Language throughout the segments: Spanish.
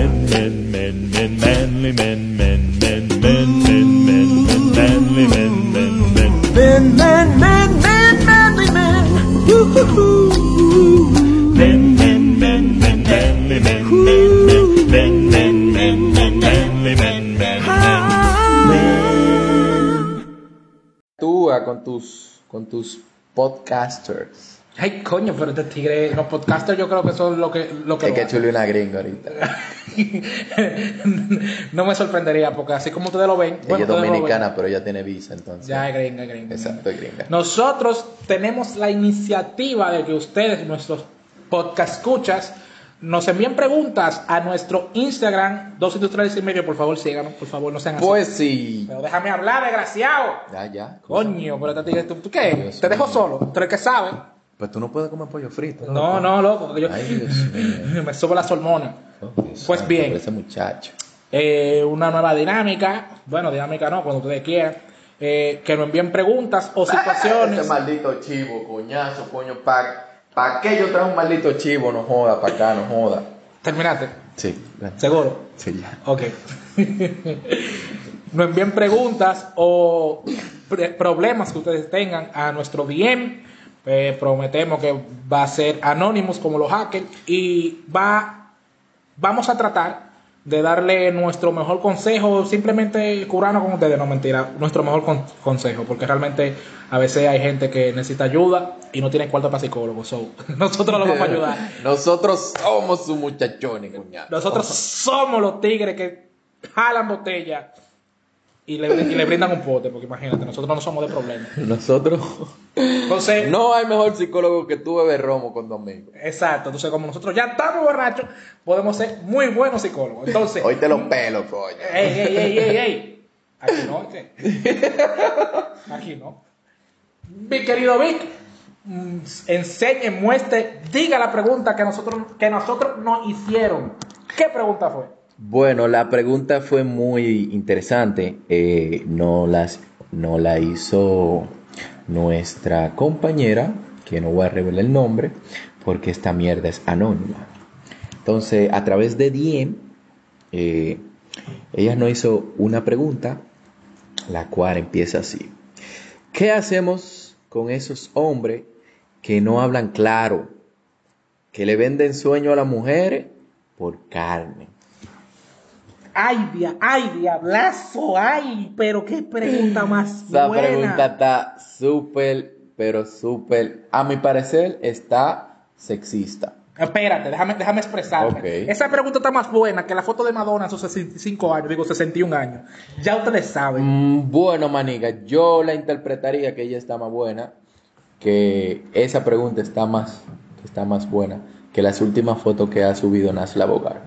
Men, men, men, men, manly men, men, men, men, men, men, men, manly men, men, men. Men, men, men, men, manly men. Woo-hoo-hoo. Men, men, men, men, manly men, men, men, men, men, men, men, manly men, men, men. Actúa con tus, con tus podcasters. Ay, coño, pero este tigre, los podcasters yo creo que son lo que lo que Es que chule una gringa ahorita. no me sorprendería porque así como ustedes lo ven, ella es ven. dominicana, pero ella tiene visa, entonces. Ya es gringa, es gringa. Exacto, es gringa. Nosotros tenemos la iniciativa de que ustedes, nuestros podcast escuchas, nos envíen preguntas a nuestro Instagram, dos industriales y medio, por favor, síganos, por favor, no sean así. Pues sí. Pero déjame hablar, desgraciado. Ya, ya. Coño, pero este tigre, ¿tú, tú qué? Dios ¿Te dejo mío. solo? ¿Tú eres que sabe? Pues tú no puedes comer pollo frito. No, no, loco, porque yo Ay, Dios mío. me subo las hormonas. Oh, Pues bien. Ese muchacho. Eh, una nueva dinámica, bueno, dinámica no, cuando ustedes quieran, eh, que nos envíen preguntas o situaciones. Ese maldito chivo, coñazo, coño, pa, ¿pa qué yo traigo un maldito chivo? No joda, pa' acá, no joda. Terminaste, Sí, seguro. Sí, ya. Ok. nos envíen preguntas o problemas que ustedes tengan a nuestro DM. Eh, prometemos que va a ser anónimos como los hackers y va, vamos a tratar de darle nuestro mejor consejo, simplemente curarnos con ustedes, no mentira, nuestro mejor con- consejo, porque realmente a veces hay gente que necesita ayuda y no tiene cuarto para psicólogo, so, nosotros los vamos a ayudar. Nosotros somos sus muchachones, coñazo. Nosotros somos los tigres que jalan botella y le, y le brindan un pote, porque imagínate, nosotros no somos de problemas. Nosotros. Entonces, No hay mejor psicólogo que tú beber romo con dos amigos. exacto, entonces como nosotros ya estamos borrachos, podemos ser muy buenos psicólogos. Entonces, Hoy te los pelo, coño. ey, ey, ey, ey, ey, aquí no, ¿qué? aquí no. Mi querido Vic, mm, enseñe, muestre, diga la pregunta que nosotros, que nosotros nos hicieron. ¿Qué pregunta fue? Bueno, la pregunta fue muy interesante. Eh, no, las, no la hizo nuestra compañera, que no voy a revelar el nombre, porque esta mierda es anónima. Entonces, a través de DM, eh, ella nos hizo una pregunta, la cual empieza así. ¿Qué hacemos con esos hombres que no hablan claro, que le venden sueño a las mujeres por carne? Ay, dia, ay, diablazo, ay, pero qué pregunta más Esa buena. pregunta está súper, pero súper, a mi parecer, está sexista. Espérate, déjame, déjame expresarme. Ok. Esa pregunta está más buena que la foto de Madonna a sus 65 años, digo 61 años. Ya ustedes saben. Mm, bueno, maniga, yo la interpretaría que ella está más buena, que esa pregunta está más, está más buena que las últimas fotos que ha subido Nasla Bogar.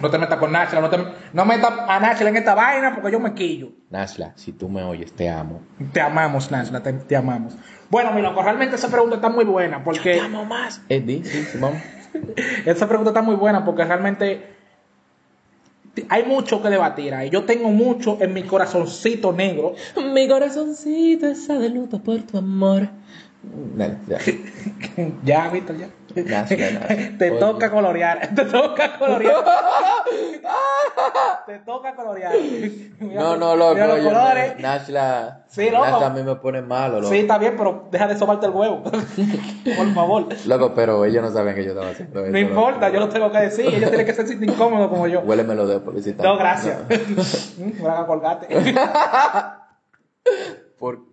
No te metas con Nashla, no, te, no metas a Nashla en esta vaina porque yo me quillo. Nasla, si tú me oyes, te amo. Te amamos, Nashla, te, te amamos. Bueno, mi loco, realmente esa pregunta está muy buena porque... Te amo más. Eddie, sí, sí, vamos. Esa pregunta está muy buena porque realmente hay mucho que debatir ahí. Yo tengo mucho en mi corazoncito negro. Mi corazoncito está de luto por tu amor. Dale, ya. ya, Víctor, ya. Te toca colorear. Te toca colorear. Te toca colorear. Mira No, no, loco. mira los yo colores. Nashla. Sí, loco. Nashla a mí me pone malo, loco. Sí, está bien, pero deja de sobarte el huevo. Por favor. Loco, pero ellos no saben que yo estaba haciendo eso. No importa, yo lo tengo que decir. Ellos tienen que sentirse incómodos como yo. Huéleme los dedos, publicita. No, gracias. Mm, Me van a colgarte.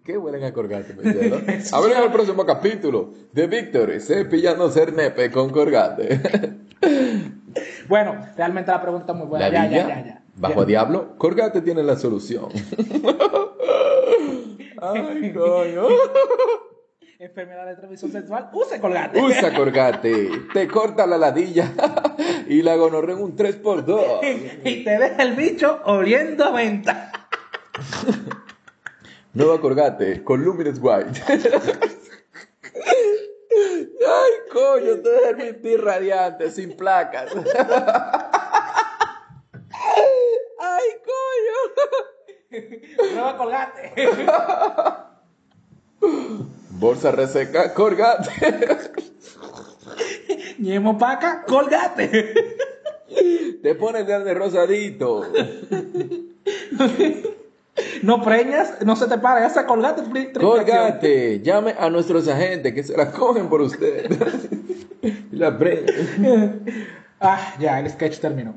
¿Por qué huelen a colgate, mis dedos? A ver en el próximo capítulo de Víctor cepillando ser nepe con colgate. Bueno, realmente la pregunta es muy buena. Ya, ya, ya, ya. bajo diablo, colgate tiene la solución. Ay, coño. Enfermedad de transmisión sexual, use colgate. Usa colgate, te corta la ladilla y la gonorrea en un 3x2. y te deja el bicho oliendo a venta. Nueva Colgate con Luminous White. Ay, coño, te deja mentir radiante, sin placas. Ay, coño. Nueva colgate. Bolsa reseca, Colgate. Ñemo paca, colgate. Te pones de de rosadito. No preñas, no se te para, ya se colgate. Colgate, llame a nuestros agentes que se la cogen por usted. Y la pre- Ah, ya, el sketch terminó.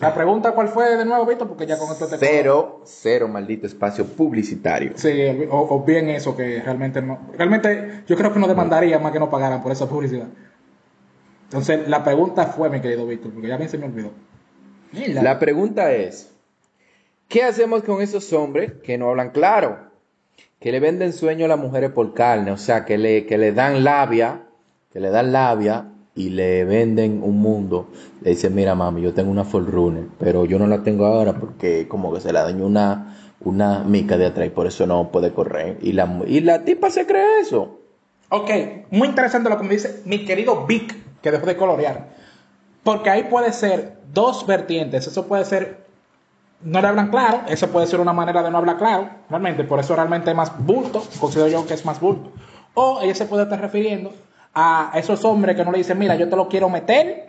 La pregunta, ¿cuál fue de nuevo, Víctor? Porque ya con esto te Cero, cero maldito espacio publicitario. Sí, o, o bien eso, que realmente no. Realmente, yo creo que no demandaría más que no pagaran por esa publicidad. Entonces, la pregunta fue, mi querido Víctor, porque ya mí se me olvidó. Mira. La pregunta es, ¿qué hacemos con esos hombres que no hablan claro? Que le venden sueño a las mujeres por carne, o sea, que le, que le dan labia, que le dan labia y le venden un mundo. Le dicen, mira mami, yo tengo una Forerunner, pero yo no la tengo ahora porque como que se la dañó una, una mica de atrás y por eso no puede correr. Y la, y la tipa se cree eso. Ok, muy interesante lo que me dice mi querido Vic, que dejó de colorear. Porque ahí puede ser dos vertientes. Eso puede ser, no le hablan claro, eso puede ser una manera de no hablar claro, realmente. Por eso realmente es más bulto, considero yo que es más bulto. O ella se puede estar refiriendo a esos hombres que no le dicen, mira, yo te lo quiero meter,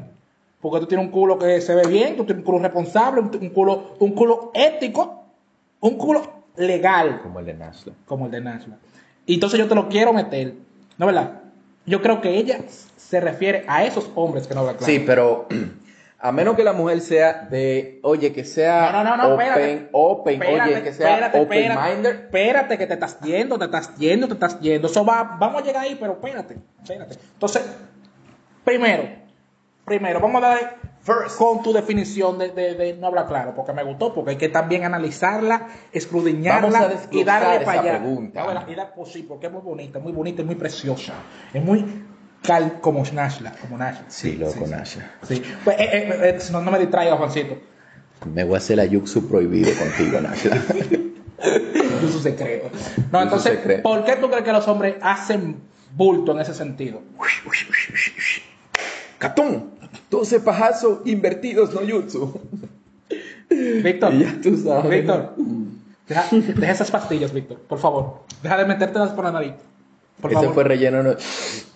porque tú tienes un culo que se ve bien, tú tienes un culo responsable, un, culo, un culo ético, un culo legal Como el de Nashla. como el de Nashla. Y entonces yo te lo quiero meter. ¿No verdad? Yo creo que ella se refiere a esos hombres que no hablan claro. Sí, pero a menos que la mujer sea de, oye, que sea No, no, no, open, espérate. open, Espérate, oye, que sea espérate, open espérate. minded. Espérate que te estás yendo, te estás yendo, te estás yendo. Eso va, vamos a llegar ahí, pero espérate, espérate. Entonces, primero, primero, vamos a dar con tu definición de, de- de no hablar claro, porque me gustó, porque hay que también analizarla, escudriñarla y darle para allá. pregunta. Y dar- pues sí, porque es muy bonita, muy bonita, es muy preciosa. Es muy cal, como Nashla, como Nashla. Sí, loco, sí. Nashla. Sí. Pues, eh, eh, eh, no, no me distraiga, Juancito. Me voy a hacer la yuxu prohibido contigo, Nashla. Es su secreto. No, Es entonces. ¿por qué tú crees que los hombres hacen bulto en ese sentido? Catún, 12 pajazos invertidos no jutsu. Víctor, Y ya tú sabes. Víctor, deja, deja esas pastillas, Víctor, por favor. Deja de metértelas por la nariz. Por Ese favor. fue relleno no,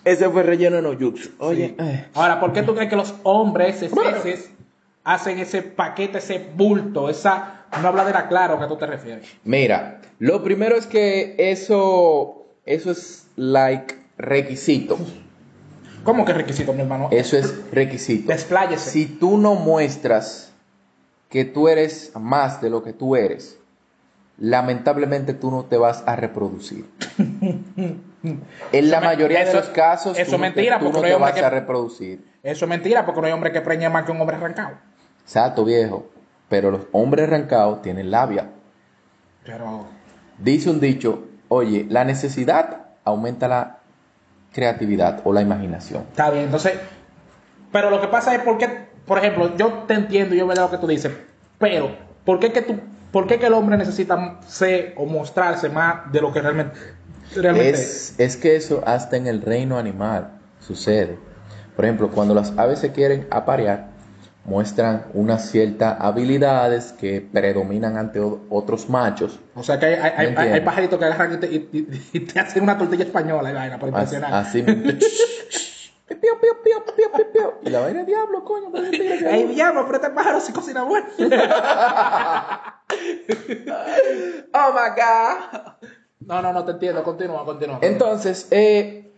ese fue relleno no jutsu. Oye, Ahora, ¿por qué tú crees que los hombres hacen ese paquete, ese bulto, esa no habladera claro que tú te refieres? mira, lo primero es que eso, eso es like requisito. ¿Cómo que requisito, mi hermano? Eso es requisito. Despláyese. Si tú no muestras que tú eres más de lo que tú eres, lamentablemente tú no te vas a reproducir. En la mayoría de los casos, eso tú no es mentira, te, tú porque no no hay te hombre vas que- a reproducir. Eso es mentira, porque no hay hombre que preñe más que un hombre arrancado. Exacto, viejo. Pero los hombres arrancados tienen labia. Pero Dice un dicho, oye, la necesidad aumenta la creatividad o la imaginación. Está bien, entonces, pero lo que pasa es porque, por ejemplo, yo te entiendo, yo veo lo que tú dices, pero ¿por qué que tú, por qué que el hombre necesita ser o mostrarse más de lo que realmente, realmente es? Es, es que eso hasta en el reino animal sucede. Por ejemplo, cuando las aves se quieren aparear, muestran unas ciertas habilidades que predominan ante otros machos. O sea que hay, hay, hay- hay pajaritos que agarran y te, y- y- y te hacen una tortilla española y vaina para Así, impresionar. así Pío, pío, pío, pío, pío, pío, pío. Y la vaina diablo, coño. Ey, diablo, pero este pájaro sí cocina bueno. Oh my God. No, no, no te entiendo, continúa, continúa. Entonces, eh,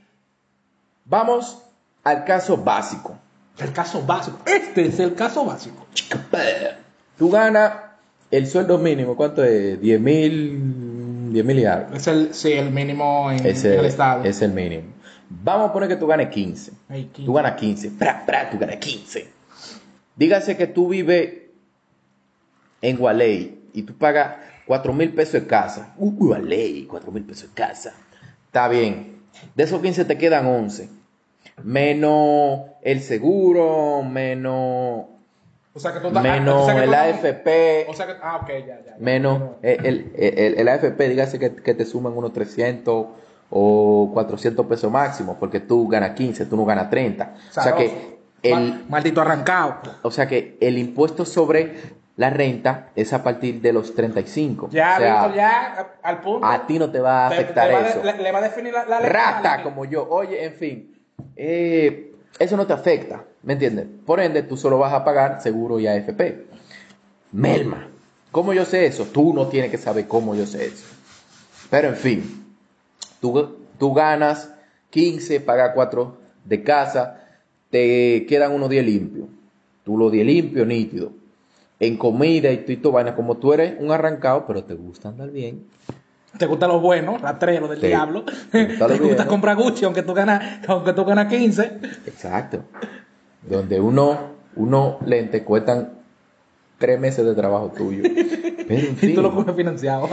vamos al caso básico. el caso básico, este es el caso básico. Tú ganas el sueldo mínimo, ¿cuánto es? 10 mil, 10 mil y algo. Es el, sí, el mínimo en el estado. es el mínimo. Vamos a poner que tú ganes 15. Ey, quince. Tú ganas 15. Pra, pra, tú ganas 15. Dígase que tú vives en Gualey y tú pagas 4 mil pesos de casa. Uh, Gualey, 4 mil pesos de casa. Está bien. De esos 15 te quedan 11. Menos el seguro, menos, O sea que tú estás- menos o sea que el AFP. O sea que, ah, ok, ya, ya. ya. Menos el, el, el- el AFP, dígase que, que te suman unos 300 o 400 pesos máximo, porque tú ganas 15, tú no ganas 30. O sea que el, Ma- maldito arrancado. o sea que el impuesto sobre la renta es a partir de los 35. Ya, o sea, Víctor, ya, al punto. a ti no te va a afectar te va a de- eso. le, le va a definir la, la Rata la- como yo. Oye, en fin. eh, eso no te afecta, ¿me entiendes? Por ende, tú solo vas a pagar seguro y AFP. Melma, ¿cómo yo sé eso? Tú no tienes que saber cómo yo sé eso. Pero en fin, tú, tú ganas 15, pagas 4 de casa, te quedan unos 10 limpios. Tú los 10 limpios, nítido. En comida y tú y tu vaina, como tú eres un arrancado, pero te gusta andar bien. Te gusta lo bueno, rastrero del diablo. Te gusta comprar Gucci aunque tú ganas, aunque tú ganas 15. Exacto. Donde uno, uno lente cuestan tres meses de trabajo tuyo. Pero en Y fin. tú lo coges financiado.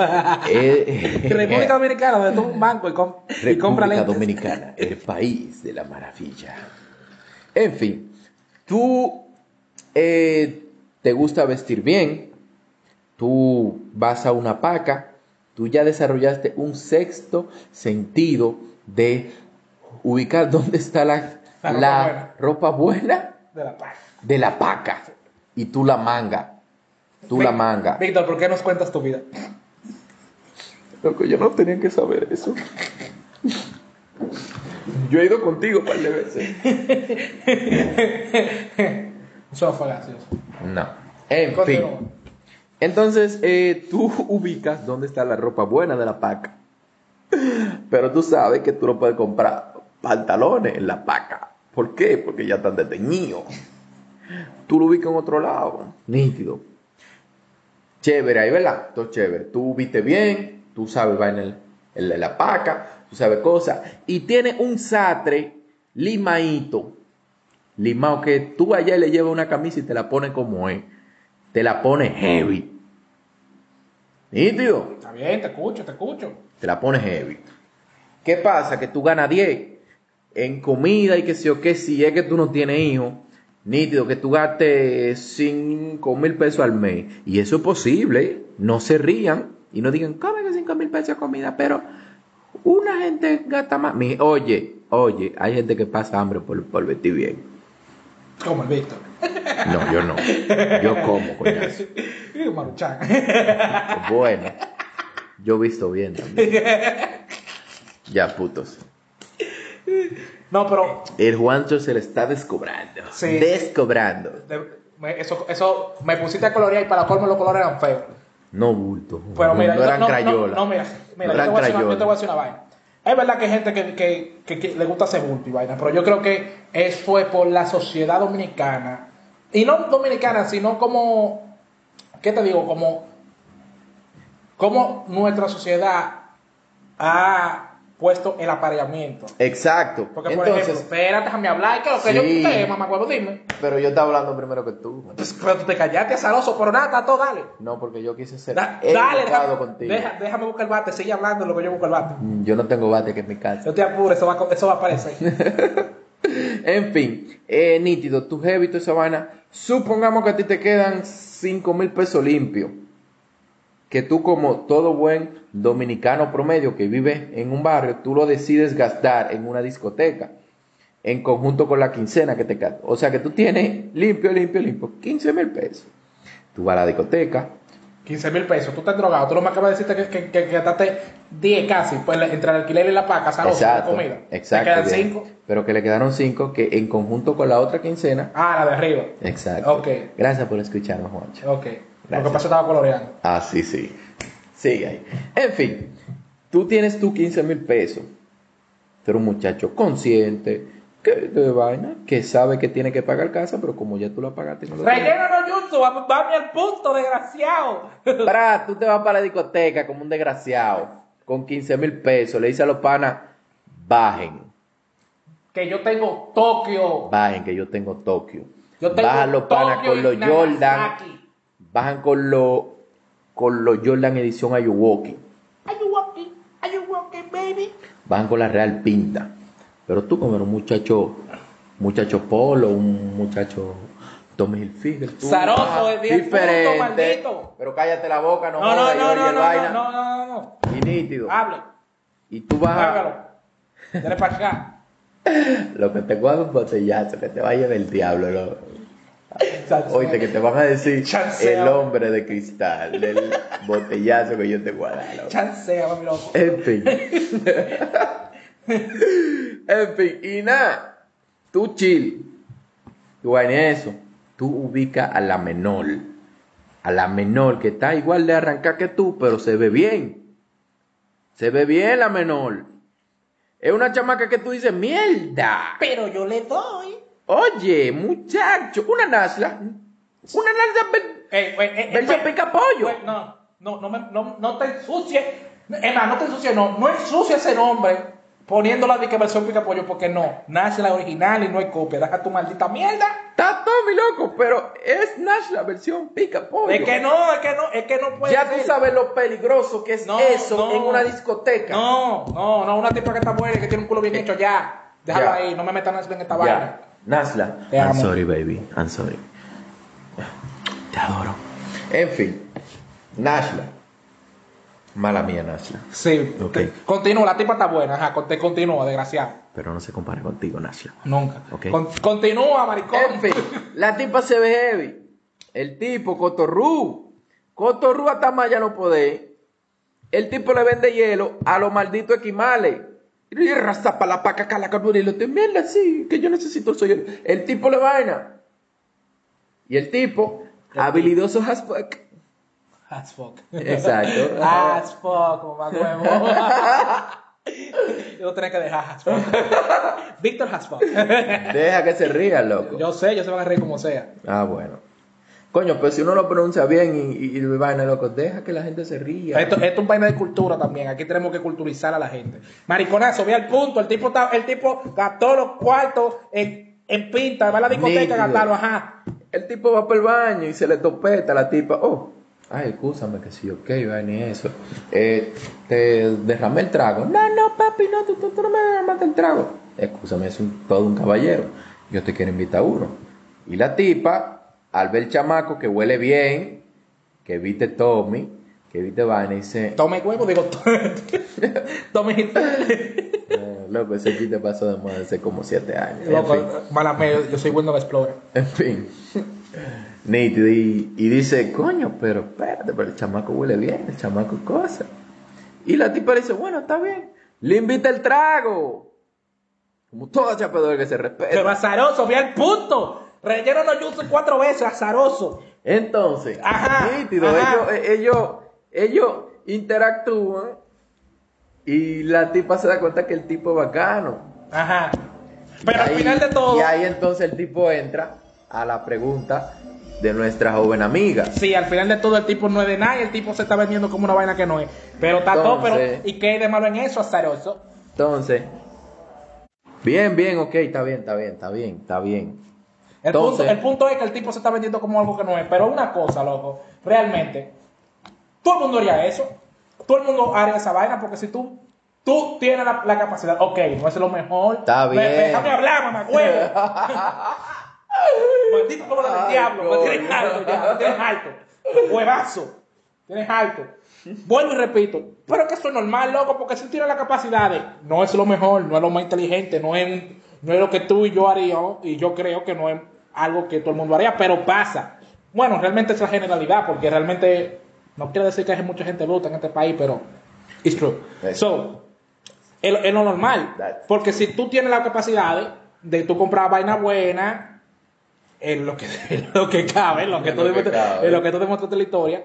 eh, República Dominicana, donde tú vas a un banco y, com- y compras República. Dominicana, el país de la maravilla. En fin, tú eh, te gusta vestir bien, tú vas a una paca, tú ya desarrollaste un sexto sentido de ubicar dónde está la, La ropa buena. ropa buena De la paz. de la paca y tú la manga. Tú la manga. Víctor, ¿por qué nos cuentas tu vida? Loco, yo no tenía que saber eso. Yo he ido contigo un par de veces. Eso fue gracioso. No. En Continúa. fin. Entonces, eh, tú ubicas dónde está la ropa buena de la paca. Pero tú sabes que tú no puedes comprar pantalones en la paca. ¿Por qué? Porque ya están deteñidos. Tú lo ubicas en otro lado. Nítido. Chévere ahí, ¿verdad? Todo chévere. Tú viste bien, tú sabes, va en, el, en la paca, tú sabes cosas. Y tiene un sastre limaíto. Limao que tú allá le llevas una camisa y te la pone como es. Te la pone heavy. Nítido. Está bien, te escucho, te escucho. Te la pone heavy. ¿Qué pasa? Que tú ganas 10 en comida y que si o que si es que tú no tienes hijos. Nítido, que tú gastes 5 mil pesos al mes. Y eso es posible. No se rían y no digan, come que 5 mil pesos de comida, pero una gente gasta más. Mi- Oye, oye, hay gente que pasa hambre por, por vestir bien. Como el Víctor. No, yo no. Yo como, coñazo. Maruchan. Bueno, yo visto bien también. Ya, putos. No, pero El Juancho se le está descobrando. Sí. Descobrando. de- eso, eso me pusiste a colorear y para colmo los colores eran feos. No bulto. Pero mira, no eran no, no, crayolas. no, mira, mira, yo, te voy a decir una, yo crayolas. te voy a decir una vaina. Es verdad que hay gente que, que- que- que le gusta hacer bulto y vaina, pero yo creo que eso fue por la sociedad dominicana. Y no dominicana, sino como, ¿qué te digo? Como, como nuestra sociedad ha puesto el apareamiento. Exacto. Porque, por Entonces, ejemplo, espérate, déjame hablar, que lo que yo Sí. te mamá huevo, dime. pero yo estaba hablando primero que tú. Pero tú te callaste, azaroso, pero nada, está todo, dale. No, porque yo quise ser Da- dale, déjame, contigo. deja- déjame buscar el bate, sigue hablando lo que yo busco el bate. Mm, Yo no tengo bate que en mi casa. No te apures, eso va, a co- eso va a aparecer. En fin, eh, nítido, tu heavy, toda esa vaina. Supongamos que a ti te quedan 5 mil pesos limpios. Que tú, como todo buen dominicano promedio que vive en un barrio, tú lo decides gastar en una discoteca. En conjunto con la quincena que te queda. O sea que tú tienes limpio, limpio, limpio. 15 mil pesos. Tú vas a la discoteca. 15 mil pesos, tú estás drogado, tú no me acabas de decirte que, que, que, que gastaste 10 casi, pues entre el alquiler y la paca, azaroso, la comida. Exacto. Te quedan bien. 5. Pero que le quedaron 5 que en conjunto con la otra quincena. Ah, la de arriba. Exacto. Ok. Gracias por escucharnos, Juancho. Ok. Lo que pasa estaba coloreando. Ah, sí, sí. Sigue ahí. En fin, tú tienes tus 15 mil pesos. Tú eres un muchacho consciente, que de vaina, que sabe que tiene que pagar casa, pero como ya tú la pagaste, no lo jutsu, va- dame al punto, desgraciado. Pra, tú te vas para la discoteca como un desgraciado, con 15 mil pesos. Le dice a los panas, bajen, que yo tengo Tokio. bajen, que yo tengo Tokio. Yo tengo Bajan los panas con los Jordan, Nagasaki. Bajan con los con los Jordan edición Ayuwoki. You walking, baby? van con la Real Pinta. Pero tú como eres un muchacho, muchacho polo, un muchacho Tommy Hilfiger, Zaroso, vas de diez puntos, maldito. Pero cállate la boca, no, No, no, no, no, no, vaina. no, no, no, no. Y nítido. Hable, Y tú vas, hágalo. Dale para acá. lo que te coja un botellazo, que te vaya del diablo. lo- Oíste, que te van a decir el hombre de cristal, del botellazo que yo te voy a dar. Chancea, mami loco. En fin. en fin, y nada. tú chill. Tú en eso, tú ubicas a la menor. A la menor que está igual de arrancar que tú, pero se ve bien. Se ve bien la menor. Es una chamaca que tú dices, mierda. Pero yo le doy. Oye, muchacho, una nasla. Una nasla ver- Eh, eh, eh, versión eh, pica pollo. No, no, no, me- no, no te ensucies. Es más, no te ensucies, no. No ensucies ese nombre poniéndola de que versión pica pollo, porque no. Nace la original y no hay copia. Deja tu maldita mierda. Está todo mi loco, pero es Nasla versión pica pollo. Es que no, es que no, es que no puede Ya ser. tú sabes lo peligroso que es No, eso no. en una discoteca. No, no, no, una tipa que está buena y que tiene un culo bien hecho, ya. Déjalo Ya. ahí, no me metan en esta vaina. Nasla. Te I'm amo. sorry, baby. I'm sorry. Te adoro. En fin. Nasla. Mala mía, Nasla. Sí, Ok. te- continúa, la tipa está buena, ajá, con- te continúa, desgraciado. Pero no se compara contigo, Nasla. Nunca. Ok. Con- continúa, maricón. En fin, la tipa se ve heavy. El tipo, Cotorru. Cotorru hasta más ya no puede. El tipo le vende hielo a los malditos esquimales. Y rasapa la paca cala y lo te mierda así, que yo necesito soy hielo. El tipo le vaina. Y el tipo, habilidoso as fuck. As fuck. Exacto. As fuck, mamá huevo. Yo lo tenía que dejar as fuck. Víctor as fuck. Deja que se ría, loco. Yo sé, yo se van a reír como sea. Ah, bueno. Coño, pues si uno lo pronuncia bien y, y, y vaina, loco, deja que la gente se ría. Esto, esto es un vaina de cultura también. Aquí tenemos que culturizar a la gente. Mariconazo, ve al punto. El tipo, está, el tipo gastó los cuartos en, en pinta. Va a la discoteca a gastarlo, ajá. El tipo va para el baño y se le topeta a la tipa. Oh, ay, escúchame que sí, ok, va ni eso. Eh, te derramé el trago. No, no, papi, no, tú, tú, tú no me derramaste el trago. Escúchame, es un- todo un caballero. Yo te quiero invitar a uno. Y la tipa, al ver el chamaco que huele bien, que viste Tommy, que viste vaina, dice, Tome huevo, digo. Tome. eh, loco, ese chiste pasó de moda hace como siete años. En Loco, fin. mala yo soy Windows Explorer. En fin. Nítido. Y, y dice, coño, pero espérate, pero el chamaco huele bien, el chamaco cosa. Y la tipa le dice, bueno, está bien. Le invita el trago. Como toda chapeadora que se respeta. azaroso, ve al punto. Relleno los yusos cuatro veces, azaroso. Entonces, Ajá, nítido, ajá. ellos, eh, ellos, ellos interactúan y la tipa se da cuenta que el tipo es bacano. Ajá. Pero Y al ahí- final de todo. Y ahí entonces el tipo entra a la pregunta de nuestra joven amiga. Sí, al final de todo el tipo no es de nada y el tipo se está vendiendo como una vaina que no es. Pero está todo, pero. ¿Y qué hay de malo en eso, azaroso? Entonces, bien, bien, ok, está bien, está bien, está bien, está bien. El, Entonces- punto, el punto es que el tipo se está vendiendo como algo que no es. Pero una cosa, loco, realmente, todo el mundo haría eso. Todo el mundo haría esa vaina porque si tú, tú tienes la, la capacidad, ok, no es lo mejor. Está Me- bien. Déjame hablar, mamá, huevo. Maldito como del diablo, me tienes alto ya, me tienes alto. Huevazo, tienes alto. Vuelvo y repito, pero que eso es normal, loco, porque si tienes la capacidad de, no es lo mejor, no es lo más inteligente, no es, no es lo que tú y yo haríamos, y yo creo que no es algo que todo el mundo haría, pero pasa. Bueno, realmente es la generalidad, porque realmente, no quiero decir que hay mucha gente luta en este país, pero it's true. So, es, es lo normal. Porque si tú tienes la capacidad de, de tú comprar vaina buena, en lo que, en lo que cabe, en lo que, tú, demuestra- en lo que tú demuestras la historia,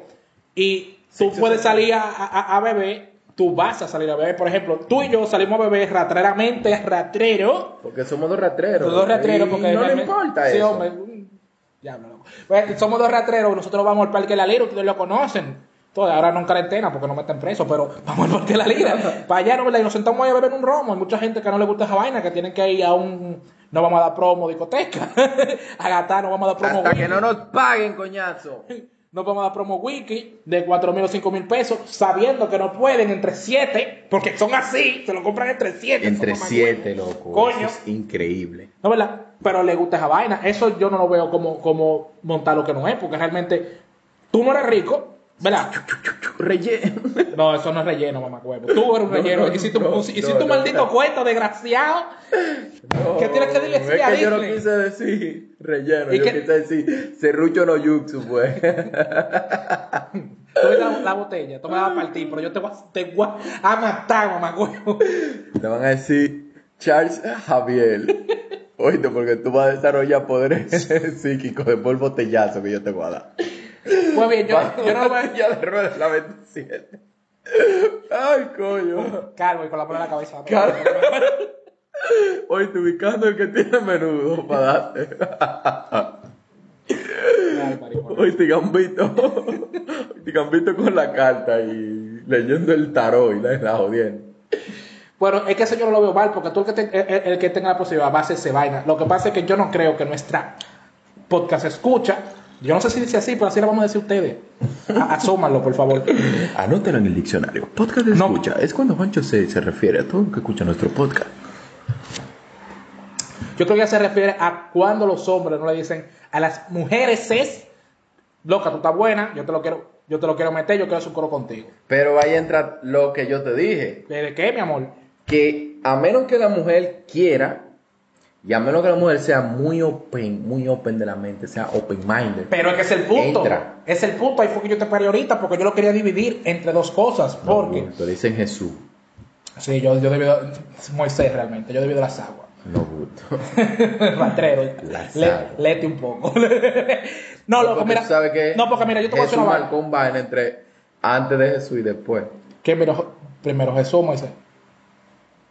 y tú puedes salir a, a- a beber, tú vas a salir a beber. Por ejemplo, tú y yo salimos a beber ratreramente, ratrero. Porque somos dos ratreros. Dos ratreros, porque no le importa sí, eso. hombre, loco. Pues, somos dos ratreros, nosotros vamos al Parque La Lira, ustedes lo conocen. Todo, ahora no en cuarentena porque no meten preso, pero vamos al Parque La Lira. Para allá, ¿no, verdad? Y nos sentamos ahí a beber un romo. Hay mucha gente que no le gusta esa vaina, que tienen que ir a un. No vamos a dar promo discoteca. a gastar, no vamos a dar promo Hasta que no nos paguen, coñazo. No vamos a dar promo wiki de 4 mil o 5 mil pesos, sabiendo que no pueden entre 7, porque son así, se lo compran entre 7. Entre siete, loco. Coño. Eso es increíble. No, ¿verdad? Pero le gusta esa vaina. Eso yo no lo veo como, como montar lo que no es, porque realmente tú no eres rico, ¿verdad? Relleno. No, eso no es relleno, mamá. Tú eres un relleno. no, no, hiciste no, un maldito cuento, desgraciado. ¿Qué tienes que decirle Es a que yo no quise decir relleno. ¿Y Yo qué? quise decir serrucho no yuxu, pues. Tú la, la botella, tú me vas a partir, pero yo te voy, a- te voy a matar, mamá. Te van a decir Charles Javier. Oíste, porque tú vas a desarrollar poderes psíquicos después el botellazo que yo te voy a dar. Pues bien, yo, yo no voy a... Ya de ruedas la 27. Ay, coño. Calvo y con la mano en la cabeza. Cal- Oíste, ubicando el que tiene menudo para darte. Maricón. Oíste, Gambito. Oíste, Gambito con la carta y leyendo el tarot y la, la jodiendo. Bueno, es que eso yo no lo veo mal, porque tú el que, te- el, el que tenga la posibilidad va a hacerse vaina. Lo que pasa es que yo no creo que nuestra podcast escucha, yo no sé si dice así, pero así lo vamos a decir ustedes. Asómanlo, por favor. Anótalo en el diccionario. Podcast de No. escucha es cuando Juancho se, se refiere a todo lo que escucha nuestro podcast. Yo creo que ya se refiere a cuando los hombres no le dicen a las mujeres es, loca, tú estás buena, yo te lo quiero, yo te lo quiero meter, yo quiero hacer un coro contigo. Pero ahí entra lo que yo te dije. ¿De qué, mi amor? Que a menos que la mujer quiera, y a menos que la mujer sea muy open, muy open de la mente, sea open minded. Pero es que es el punto. Entra. Es el punto. Ahí fue que yo te paré ahorita porque yo lo quería dividir entre dos cosas. Porque. Te dicen Jesús. Sí, yo, yo debí de- Moisés realmente. Yo debí de las aguas. No gusto. Rastrero. Le-. Lete un poco. no, loco, mira. tú sabes que no, porque mira, yo te voy a decir una marcó vaina. entre antes de Jesús y después. ¿Qué miro? Primero Jesús Moisés.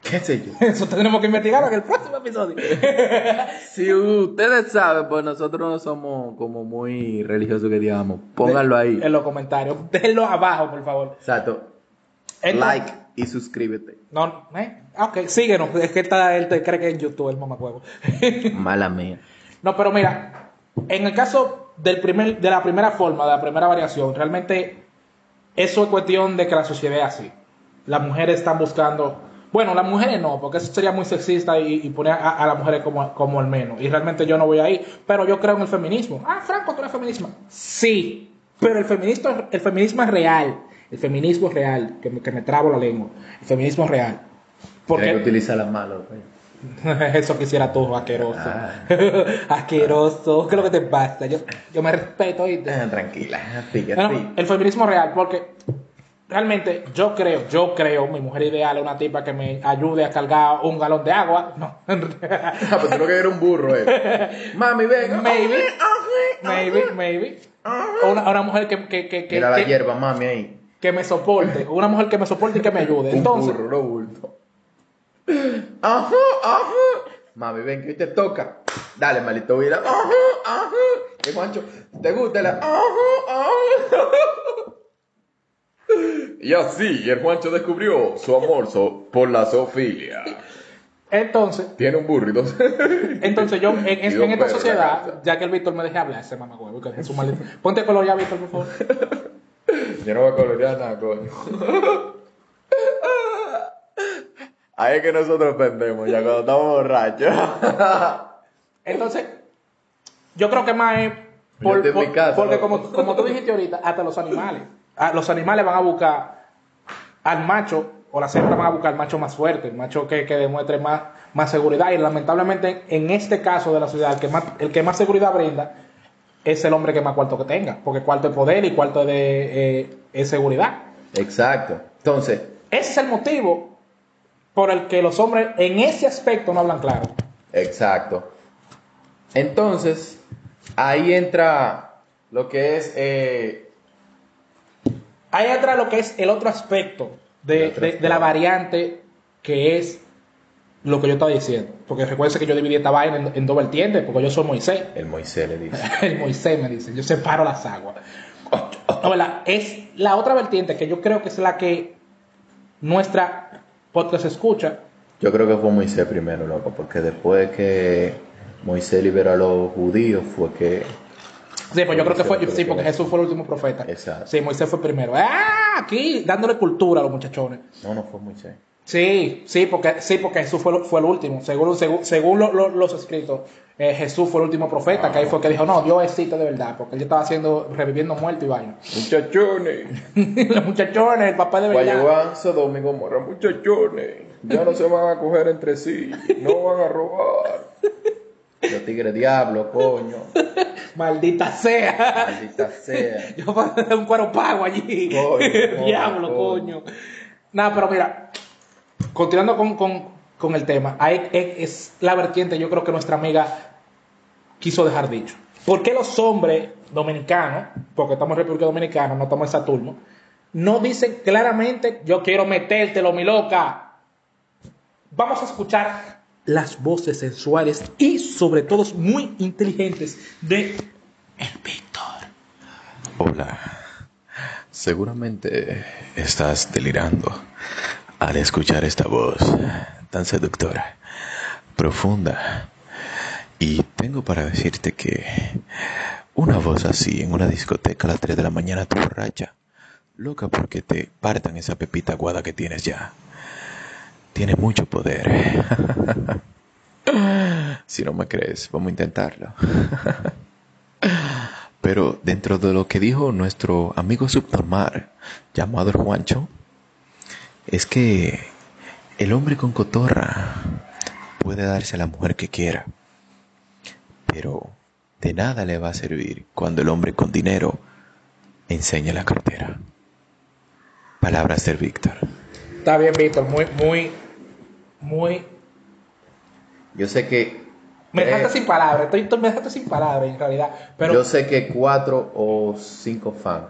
¿Qué sé yo? Eso tenemos que investigarlo en el próximo episodio. Si ustedes saben, pues nosotros no somos como muy religiosos que digamos. Pónganlo ahí. En los comentarios. Déjenlo abajo, por favor. Exacto. Entonces- Like y suscríbete. No, ¿eh? Ok, síguenos. Es que está, él te cree que en YouTube el mamacuevo. Mala mía. No, pero mira, en el caso del primer, de la primera forma, de la primera variación, realmente eso es cuestión de que la sociedad es así. Las mujeres están buscando, bueno, las mujeres no, porque eso sería muy sexista y, y poner a, a las mujeres como, como el menos. Y realmente yo no voy ahí, pero yo creo en el feminismo. Ah, Franco, tú eres feminismo. Sí, pero el feminismo, el feminismo es real. El feminismo es real, que me, que me trabo la lengua. El feminismo es real. Porque Porque utiliza las manos. pues. eso quisiera tú, asqueroso. Ah. asqueroso. ¿Qué es lo que te pasa? Yo, yo me respeto y Ah, Tranquila. No, no, el feminismo real, porque realmente yo creo, yo creo, mi mujer ideal es una tipa que me ayude a cargar un galón de agua. No, Ah, pues tú lo que era un burro, eh. Mami, venga. Maybe. maybe, maybe. Una, una mujer que, que, que, que, Mira la que- hierba, mami, ahí. que me soporte. Una mujer que me soporte y que me ayude. Un Entonces, burro, no bulto. Ajá, ajá. Mami, ven, que hoy te toca. Dale, malito vida. Ajá, ajá. ¿Qué Juancho? ¿Te gusta la? Ajá, ajá. Y así, el Juancho descubrió su amor so- por la zoofilia. entonces, Tiene un dos. entonces yo en, esta sociedad, ya que el Víctor me deje hablar, ese mamá huevo, que su maldito. Ponte color ya, Víctor, por favor. Yo no voy a colorear nada, coño. Ahí es que nosotros pendemos, ya cuando estamos borrachos. Entonces, yo creo que más es por- por- porque como, como tú dijiste ahorita, hasta los animales. Ah, los animales van a buscar al macho, o las hembras van a buscar al macho más fuerte, el macho que, que demuestre más, más seguridad. Y lamentablemente, en este caso de la sociedad, el que, más, el que más seguridad brinda es el hombre que más cuarto que tenga, porque cuarto es poder y cuarto es, de, eh, es seguridad. Exacto. Entonces, Ese es el motivo por el que los hombres en ese aspecto no hablan claro. exacto. Entonces, ahí entra lo que es eh, Ahí entra lo que es el otro aspecto de, de la variante, que es lo que yo estaba diciendo. Porque recuerden que yo dividí esta vaina en, en dos vertientes, porque yo soy Moisés. el Moisés le dice. El Moisés me dice, yo separo las aguas. No, ¿verdad? Es la otra vertiente que yo creo que es la que nuestra podcast escucha. Yo creo que fue Moisés primero, loco, porque después que Moisés liberó a los judíos fue que Sí, pues yo creo que fue, sí, porque que- Jesús fue el último profeta. Exacto. Sí, Moisés fue primero. Ah, aquí dándole cultura a los muchachones. no, no fue Moisés. Sí, sí, porque, sí, porque Jesús fue, fue el último. Según, según, según lo- lo- los escritos, eh, Jesús fue el último profeta, que ahí fue que dijo, no, Dios existe de verdad, porque él ya estaba haciendo, reviviendo muerto y vaina. Muchachones. Los muchachones, el papá de verdad. a Sodoma y Gomorra, muchachones, ya no se van a coger entre sí, no van a robar. Los tigres diablo, coño, Maldita sea. maldita sea. Yo voy a dar un cuero pago allí. Coño, Diablo, coño. coño. Nada, pero mira, continuando con, con, con el tema. Ahí es, es la vertiente, yo creo que nuestra amiga quiso dejar dicho. ¿Por qué los hombres dominicanos, porque estamos en República Dominicana, no estamos en Saturno, no dicen claramente, yo quiero metértelo, mi loca? Vamos a escuchar las voces sensuales y sobre todo muy inteligentes de el Víctor. Hola. Seguramente estás delirando al escuchar esta voz tan seductora, profunda. Y tengo para decirte que una voz así en una discoteca a las 3 de la mañana te borracha, loca porque te partan esa pepita aguada que tienes ya. Tiene mucho poder. si no me crees, vamos a intentarlo. Pero dentro de lo que dijo nuestro amigo subnormal, llamado Juancho, es que el hombre con cotorra puede darse a la mujer que quiera, pero de nada le va a servir cuando el hombre con dinero enseña la cartera. Palabras del Víctor. Está bien, Víctor, muy, muy, muy. Yo sé que Me Eh. dejaste sin palabras, estoy, estoy- me dejaste sin palabras en realidad. Pero yo sé que cuatro o cinco fans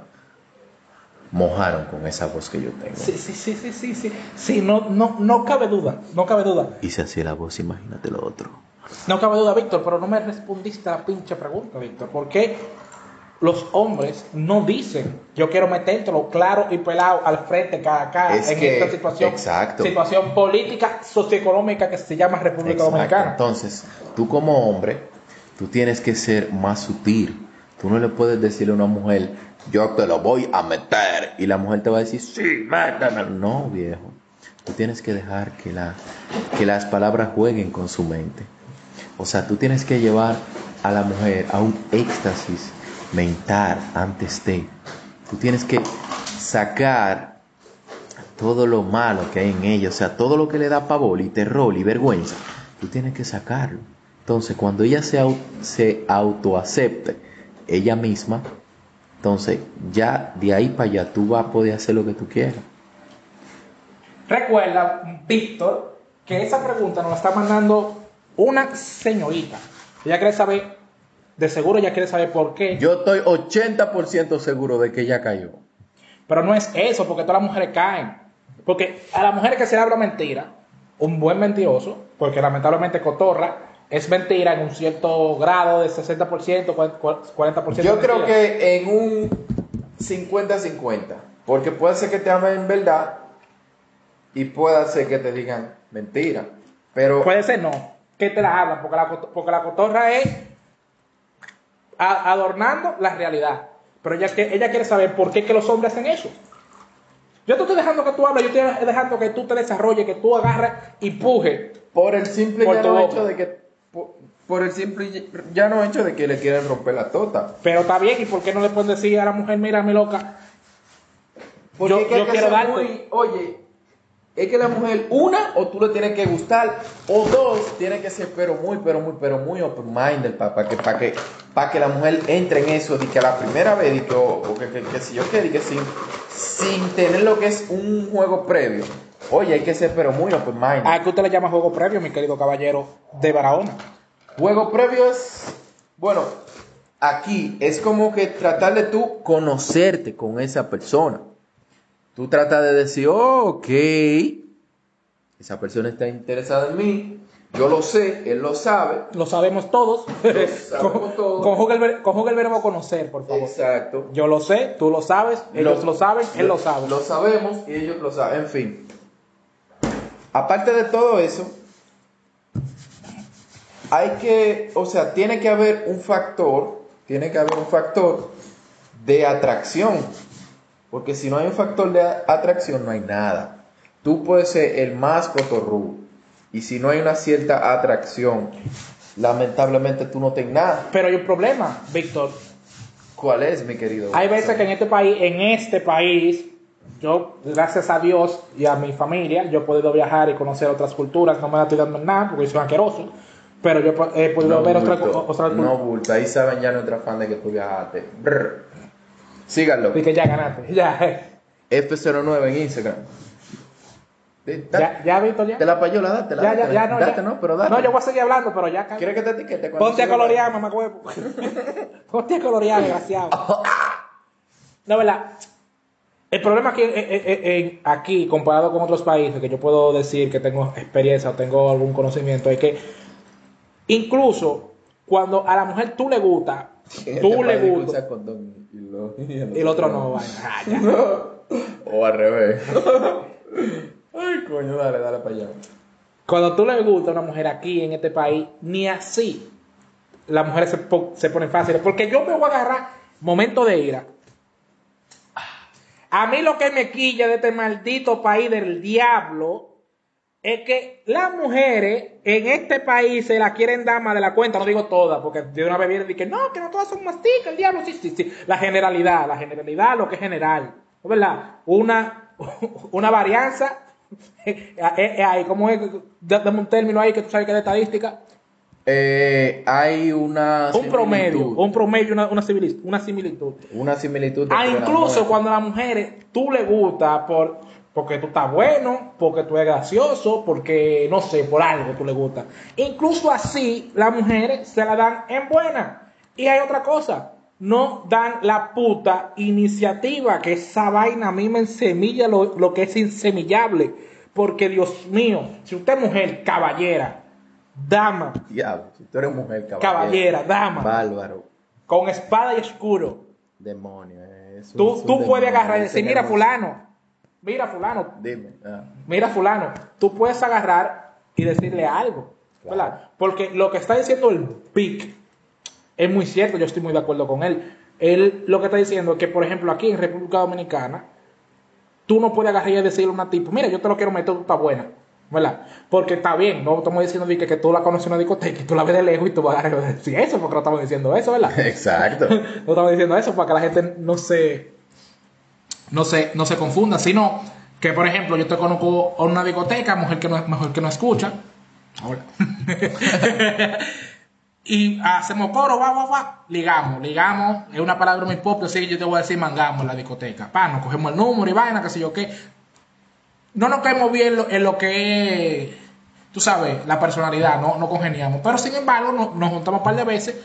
mojaron con esa voz que yo tengo. sí, sí, sí, sí, sí, sí, sí, no, no, no cabe duda, no cabe duda. Y si así la voz, imagínate lo otro. No cabe duda, Víctor, pero no me respondiste a la pinche pregunta, Víctor. ¿Por qué los hombres no dicen, yo quiero metértelo claro y pelado al frente cada a cara Es en que- esta situación, exacto. situación política, socioeconómica que se llama República Exacto. Dominicana? Entonces, tú como hombre, tú tienes que ser más sutil. Tú no le puedes decirle a una mujer, yo te lo voy a meter. Y la mujer te va a decir, sí, méteme. No, viejo. Tú tienes que dejar que, la, que las palabras jueguen con su mente. O sea, tú tienes que llevar a la mujer a un éxtasis mental antes de. Tú tienes que sacar todo lo malo que hay en ella, o sea, todo lo que le da pavor y terror y vergüenza, tú tienes que sacarlo. Entonces, cuando ella se, au- se ella misma, entonces ya de ahí para allá tú vas a poder hacer lo que tú quieras. Recuerda, Víctor, que esa pregunta nos la está mandando una señorita. Ella quiere saber, de seguro ella quiere saber por qué. Yo estoy 80% seguro de que ella cayó. Pero no es eso, porque todas las mujeres caen. Porque a las mujeres que se le habla mentira, un buen mentiroso, porque lamentablemente cotorra, es mentira en un cierto grado de 60%, 40%. Yo creo mentira. que en un 50-50, porque puede ser que te amen en verdad y puede ser que te digan mentira, pero Puede ser no, que te la hablan, porque la, porque la cotorra es adornando la realidad. Pero ella, que- ella quiere saber por qué que los hombres hacen eso. Yo te estoy dejando que tú hables, yo te estoy dejando que tú te desarrolles, que tú agarres y puje. por el simple Por ya tu no boca. hecho de que por, por el simple ya no hecho de que le quieren romper la tota. Pero está bien, ¿y por qué no le pueden decir a la mujer, mira, mi loca? Porque Yo- es que yo hay que quiero darte. muy- oye, es que la mujer, una, o tú le tienes que gustar, o dos, tiene que ser pero muy, pero muy, pero muy open minded para que, para que, que la mujer entre en eso, de que a la primera vez, y que, o, o que, que, que si yo quiero, y que sin, sin tener lo que es un juego previo. Oye, hay que ser pero muy open minded. ¿A qué usted le llama juego previo, mi querido caballero de Barahona? Juego previo es, bueno, aquí es como que tratar de tú conocerte con esa persona. Tú tratas de decir, oh, ok, esa persona está interesada en mí, yo lo sé, él lo sabe. Lo sabemos todos. Lo sabemos todos. Conjuga el, ver- conjuga el verbo conocer, por favor. Exacto. Yo lo sé, tú lo sabes, ellos lo, saben, él lo sabe. Lo sabemos y ellos lo saben, en fin. Aparte de todo eso, hay que, o sea, tiene que haber un factor, tiene que haber un factor de atracción. Porque si no hay un factor de atracción, no hay nada. Tú puedes ser el más cotorrudo. Y si no hay una cierta atracción, lamentablemente tú no tienes nada. Pero hay un problema, Víctor. ¿Cuál es, mi querido? Hay veces que en este país, en este país, yo, gracias a Dios y a mi familia, yo he podido viajar y conocer otras culturas. No me la estoy dando en nada porque soy asqueroso. Pero yo he podido No ver otra, bulto, otra cultura. no bulto, ahí saben ya nuestra fan de que tú viajaste. Brr. Síganlo. Y que ya ganaste. Ya. F09 en Instagram. ¿Ya, ya Víctor, ya? Te la payola, dátela. Ya, ya, ya, no, Date, ya. no, pero date. No, yo voy a seguir hablando, pero ya. ¿Quieres que te etiquete? Ponte a colorear, mamá huevo. Ponte a colorear, desgraciado. No, verdad. El problema aquí, eh, eh, eh, eh, aquí, comparado con otros países, que yo puedo decir que tengo experiencia o tengo algún conocimiento, es que incluso cuando a la mujer tú le gusta, En tú le país gusta, usa condón y, lo- y y el otro no, vaina. Ah, ya. O al revés. Ay, coño, dale, dale para allá. Cuando tú le gusta a una mujer aquí en este país, ni así las mujeres se, po- se ponen fáciles. Porque yo me voy a agarrar momento de ira. A mí lo que me quilla de este maldito país del diablo es que las mujeres en este país se la quieren dar más de la cuenta. No digo todas, porque de una vez viene y dice que no, que no todas son masticas, el diablo. Sí, sí, sí. La generalidad, la generalidad, lo que es general. ¿No es verdad? Una, una varianza. ahí, ¿Cómo es? Dame un término ahí que tú sabes que es de estadística. Eh, hay una Un promedio, un promedio, una, una, similitud, una similitud. Una similitud. Ah, incluso cuando a las mujeres tú le gusta por, porque tú estás bueno, porque tú eres gracioso, porque no sé, por algo tú le gusta. Incluso así las mujeres se la dan en buena. Y hay otra cosa, no dan la puta iniciativa, que esa vaina a mí me ensemilla lo, lo que es insemillable. Porque Dios mío, si usted es mujer, caballera, dama, Diablo, si tú eres mujer, caballera. caballera, dama, Bárbaro. con espada y escudo. Demonio. Es un- Tú, es un tú puedes agarrar y decir, mira hermoso". fulano, mira fulano, Dime. ah. mira fulano. Tú puedes agarrar y decirle algo, ¿verdad? Porque lo que está diciendo el PIC es muy cierto, yo estoy muy de acuerdo con él. Él lo que está diciendo es que, por ejemplo, aquí en República Dominicana, tú no puedes agarrar y decirle a una tipo, mira, yo te lo quiero meter, tú estás buena. ¿Verdad? Porque está bien, no estamos diciendo que, que tú la conoces en una discoteca y tú la ves de lejos y tú vas a decir eso, porque no estamos diciendo eso, ¿verdad? Exacto. no estamos diciendo eso para que la gente no se no se no se confunda sino que por ejemplo yo te conozco a una discoteca mujer que no mujer que no escucha Ahora. y hacemos coro va va va ligamos ligamos es una palabra muy pop así que yo te voy a decir mangamos en la discoteca pa nos cogemos el número y vaina qué sé yo qué no nos caemos bien en lo, en lo que es, tú sabes, la personalidad, no, no congeniamos. Pero sin embargo, no- nos juntamos un par de veces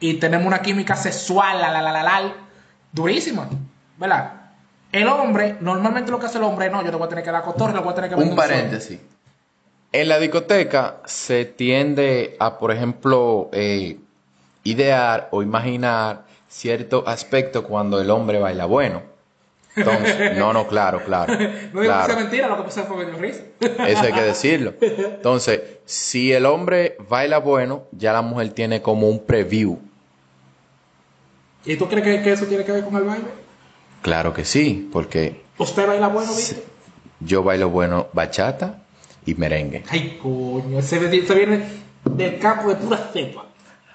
y tenemos una química sexual, la, la, la, la, la, durísima, ¿verdad? El hombre, normalmente lo que hace el hombre, no, yo te voy a tener que dar cotorre, le voy a tener que Un paréntesis. En la discoteca se tiende a, por ejemplo, eh, idear o imaginar cierto aspecto cuando el hombre baila bueno. Entonces, no, no, claro, claro. No digo que sea mentira, lo que pasa fue dio risa. Eso hay que decirlo. Entonces, si el hombre baila bueno, ya la mujer tiene como un preview. ¿Y tú crees que, que eso tiene que ver con el baile? Claro que sí, porque ¿Usted baila bueno, viste? yo bailo bueno bachata y merengue. Ay, coño, ese, ese viene del campo de pura cepa.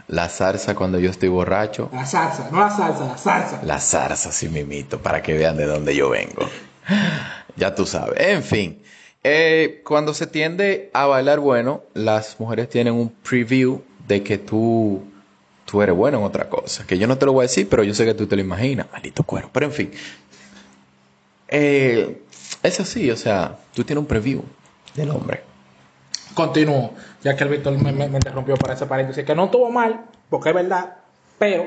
La salsa cuando yo estoy borracho, La salsa, no la salsa, la salsa. la zarza sí mimito, para que vean de dónde yo vengo. Ya tú sabes. En fin, eh, cuando se tiende a bailar bueno, las mujeres tienen un preview de que tú, tú eres bueno en otra cosa. Que yo no te lo voy a decir, pero yo sé que tú te lo imaginas, maldito cuero. Pero en fin, eh, es así, o sea, tú tienes un preview del hombre. Continúo, ya que el Víctor me, interrumpió para ese paréntesis, que no estuvo mal, porque es verdad, pero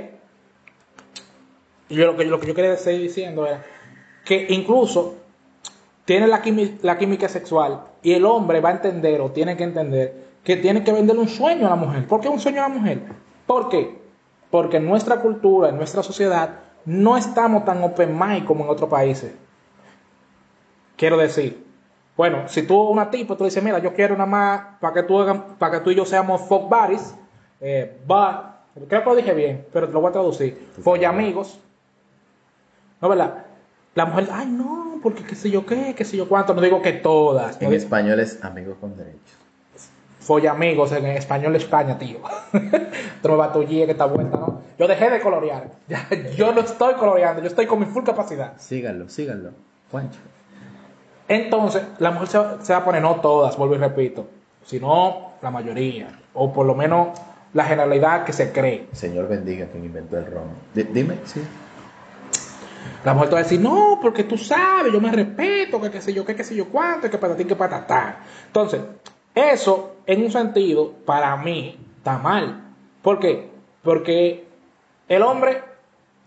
lo que, yo quería seguir diciendo era que incluso tiene la, la química sexual y el hombre va a entender o tiene que entender que tiene que venderle un sueño a la mujer. ¿Por qué un sueño a la mujer? ¿Por qué? Porque en nuestra cultura, en nuestra sociedad, no estamos tan open mind como en otros países. Quiero decir, bueno, si tú una tipa, tú dices, mira, yo quiero nada más para que tú para que tú y yo seamos fuck buddies, eh, but- creo que lo dije bien, pero te lo voy a traducir, folla amigos, ¿no verdad? La mujer, ay no, porque qué sé yo qué, qué sé yo cuánto, no digo que todas, no En digo- español es amigo con derechos. Folla amigos en español España, tío. Me batullíes que está vuelta, ¿no? Yo dejé de colorear, ya, yo no estoy coloreando, yo estoy con mi full capacidad. Síganlo, síganlo. Juancho. Entonces, la mujer se, va- se va a poner, no todas, vuelvo y repito, sino la mayoría, o por lo menos la generalidad que se cree. Señor bendiga quien inventó el ron. Di- dime, sí. La mujer te va a decir, no, porque tú sabes, yo me respeto, que qué sé yo, que qué sé yo cuánto, que para ti, que patatá. Entonces, eso, en un sentido, para mí, está mal. ¿Por qué? Porque el hombre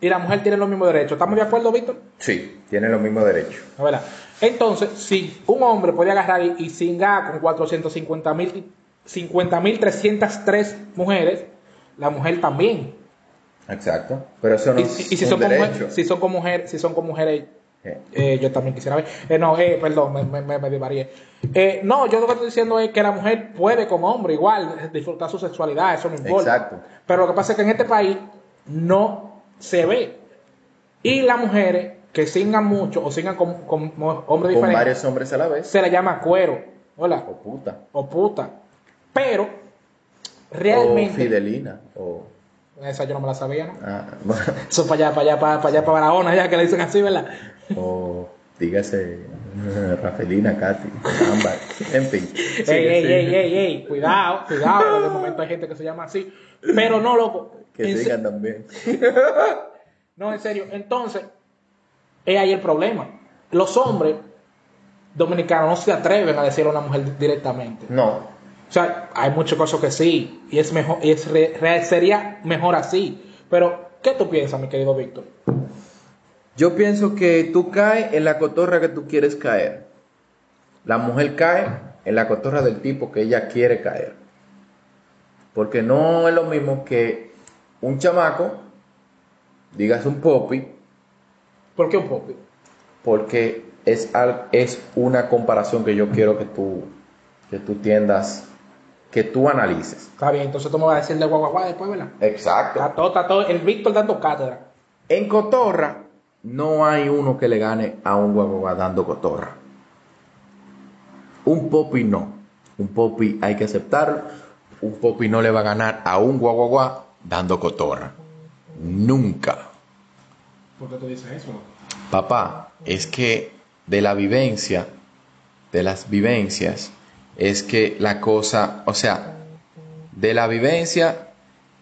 y la mujer tienen los mismos derechos. ¿Estamos de acuerdo, Víctor? Sí, tiene los mismos derechos. Entonces, si un hombre puede agarrar y, singar con 450 mil 50.303 mujeres, la mujer también. Exacto. Pero eso no Y, es y- si, un son mujeres, si son con mujeres, si son con mujeres, Eh, yo también quisiera ver. Eh, no, eh, perdón, me, me, me, divarié. Eh, no, yo lo que estoy diciendo es que la mujer puede como hombre igual disfrutar su sexualidad, eso no importa. Exacto. Pero lo que pasa es que en este país no se ve. Y las mujeres que singan mucho o singan con, con hombres Con diferentes, varios hombres a la vez. se le llama cuero. Hola O puta. o puta. Pero, O realmente. fidelina. O. Esa yo no me la sabía, ¿no? ah, Eso para allá, para allá, para, para allá, para Barahona, ya que le dicen así, ¿verdad? o dígase Rafelina, Katy, Ámbar, en fin. ey, ey, ey, ey, ey, cuidado, cuidado, porque de momento hay gente que se llama así. Pero no, loco. Que se- sigan también. No, en serio. Entonces, es ahí el problema. Los hombres dominicanos no se atreven a decirle a una mujer directamente. No, O sea, hay muchas cosas que sí, y es mejor, y es re- re- sería mejor así. Pero, ¿qué tú piensas, mi querido Víctor? Yo pienso que tú caes en la cotorra que tú quieres caer. La mujer cae en la cotorra del tipo que ella quiere caer. Porque no es lo mismo que un chamaco, digas un popi, ¿Por qué un popi? porque es, al- es una comparación que yo quiero que tú, que tú tiendas, que tú analices. Está bien, entonces tú me vas a decir de guaguaguá después, ¿verdad? Exacto. Está todo, está todo, el Víctor dando cátedra. En cotorra no hay uno que le gane a un guaguaguá dando cotorra. Un popi no. Un popi hay que aceptarlo. Un popi no le va a ganar a un guaguaguá dando cotorra. Nunca. ¿Por qué tú dices eso? Papá, es que de la vivencia, de las vivencias, es que la cosa, o sea, de la vivencia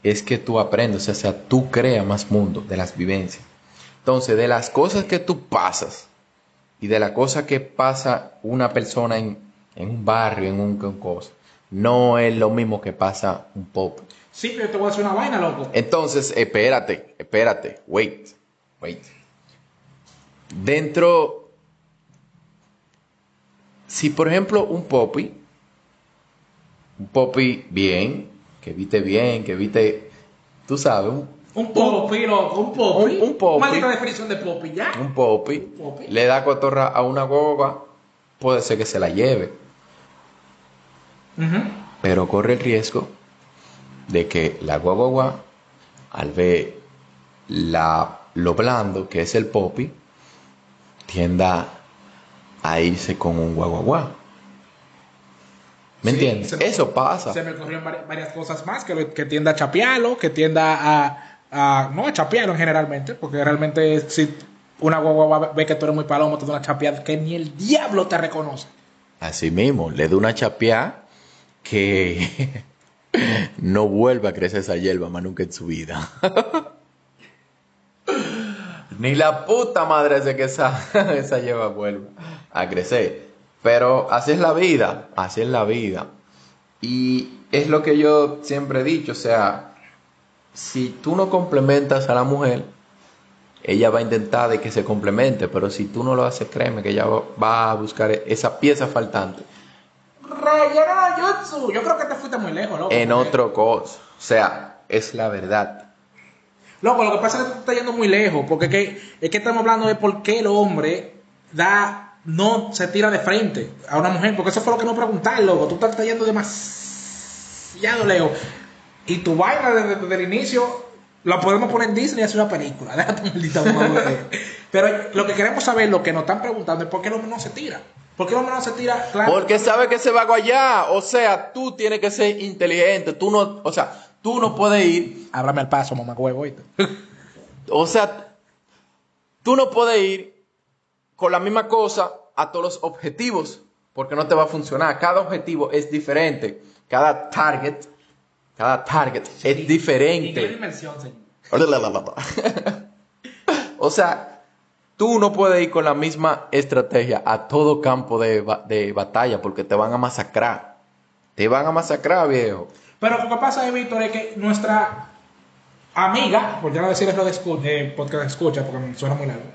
es que tú aprendes, o sea, tú creas más mundo de las vivencias. Entonces, de las cosas que tú pasas y de la cosa que pasa una persona en, en un barrio, en un en cosa, no es lo mismo que pasa un pop. Sí, pero te voy a decir una vaina, loco. Entonces, espérate, espérate, wait, wait. Dentro, si por ejemplo un popi, un popi bien, que viste bien, que viste, tú sabes, un, Un popi, loco, un popi. Un- un popi. Maldita definición de popi, ¿ya? un popi, popi. le da cotorra a una guagua, puede ser que se la lleve, pero corre el riesgo de que la guagua, al ver la, lo blando que es el popi, tienda a irse con un guaguaguá. ¿Me Sí, entiendes? me- Eso pasa. Se me ocurrieron vari- varias cosas más, que, tienda a chapearlo, que tienda a, a- No a chapearlo generalmente, porque realmente si una guagua ve que tú eres muy palomo, te una chapeada que ni el diablo te reconoce. Así mismo, le da una chapeá que no vuelva a crecer esa hierba más nunca en su vida. Ni la puta madre hace que esa, esa hierba vuelva a crecer. Pero así es la vida, así es la vida. Y es lo que yo siempre he dicho, o sea, si tú no complementas a la mujer, ella va a intentar de que se complemente, pero si tú no lo haces, créeme que ella va- a buscar esa pieza faltante Relleno Jutsu. Yo creo que te fuiste muy lejos, loco. en porque- otro cosa. O sea, es la verdad. Loco, lo que pasa es que tú estás yendo muy lejos, porque es que, es que estamos hablando de por qué el hombre da, no se tira de frente a una mujer, porque eso fue lo que nos preguntaron, loco. Tú estás yendo demasiado lejos. Y tu vaina desde, desde el inicio la podemos poner en Disney y hacer una película. Déjate. Pero lo que queremos saber, lo que nos están preguntando, es por qué el hombre no se tira. ¿Por qué el hombre no se tira? Claro. Porque sabe que se va a allá. O sea, tú tienes que ser inteligente. Tú no, o sea, tú no puedes ir. Ábrame el paso, mamá huevo. O sea, tú no puedes ir con la misma cosa a todos los objetivos. Porque no te va a funcionar. Cada objetivo es diferente. Cada target, cada target es diferente. señor. o sea, tú no puedes ir con la misma estrategia a todo campo de, de batalla porque te van a masacrar. Te van a masacrar, viejo. Pero lo que pasa, Víctor, es que nuestra amiga, por ya no decir eso de eh, podcast escucha, porque me suena muy largo,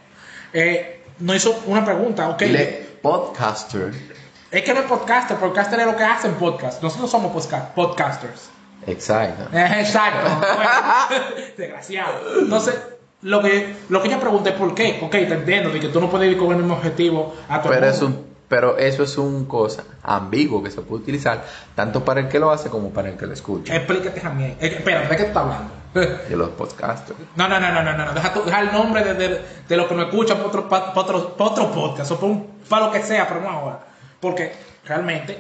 eh, nos hizo una pregunta, ok. Podcaster. Es que no es podcaster, podcaster es lo que hacen podcast. Nosotros somos podca- podcasters. Exacto. Exacto. Bueno, desgraciado. Entonces, lo que, lo que yo pregunté es por qué. Ok, te entiendo de que tú no puedes ir con el mismo objetivo a el Pero, es un, pero eso es un cosa ambiguo que se puede utilizar tanto para el que lo hace como para el que lo escucha. Explícate también. Eh, espera, ¿de qué tú estás hablando? De los podcasters. No, no, no, no, no, no. Deja, tu- deja el nombre de, de, de lo que nos escuchan para otro, otro, otro podcast o para, un- para lo que sea, pero no ahora. Porque realmente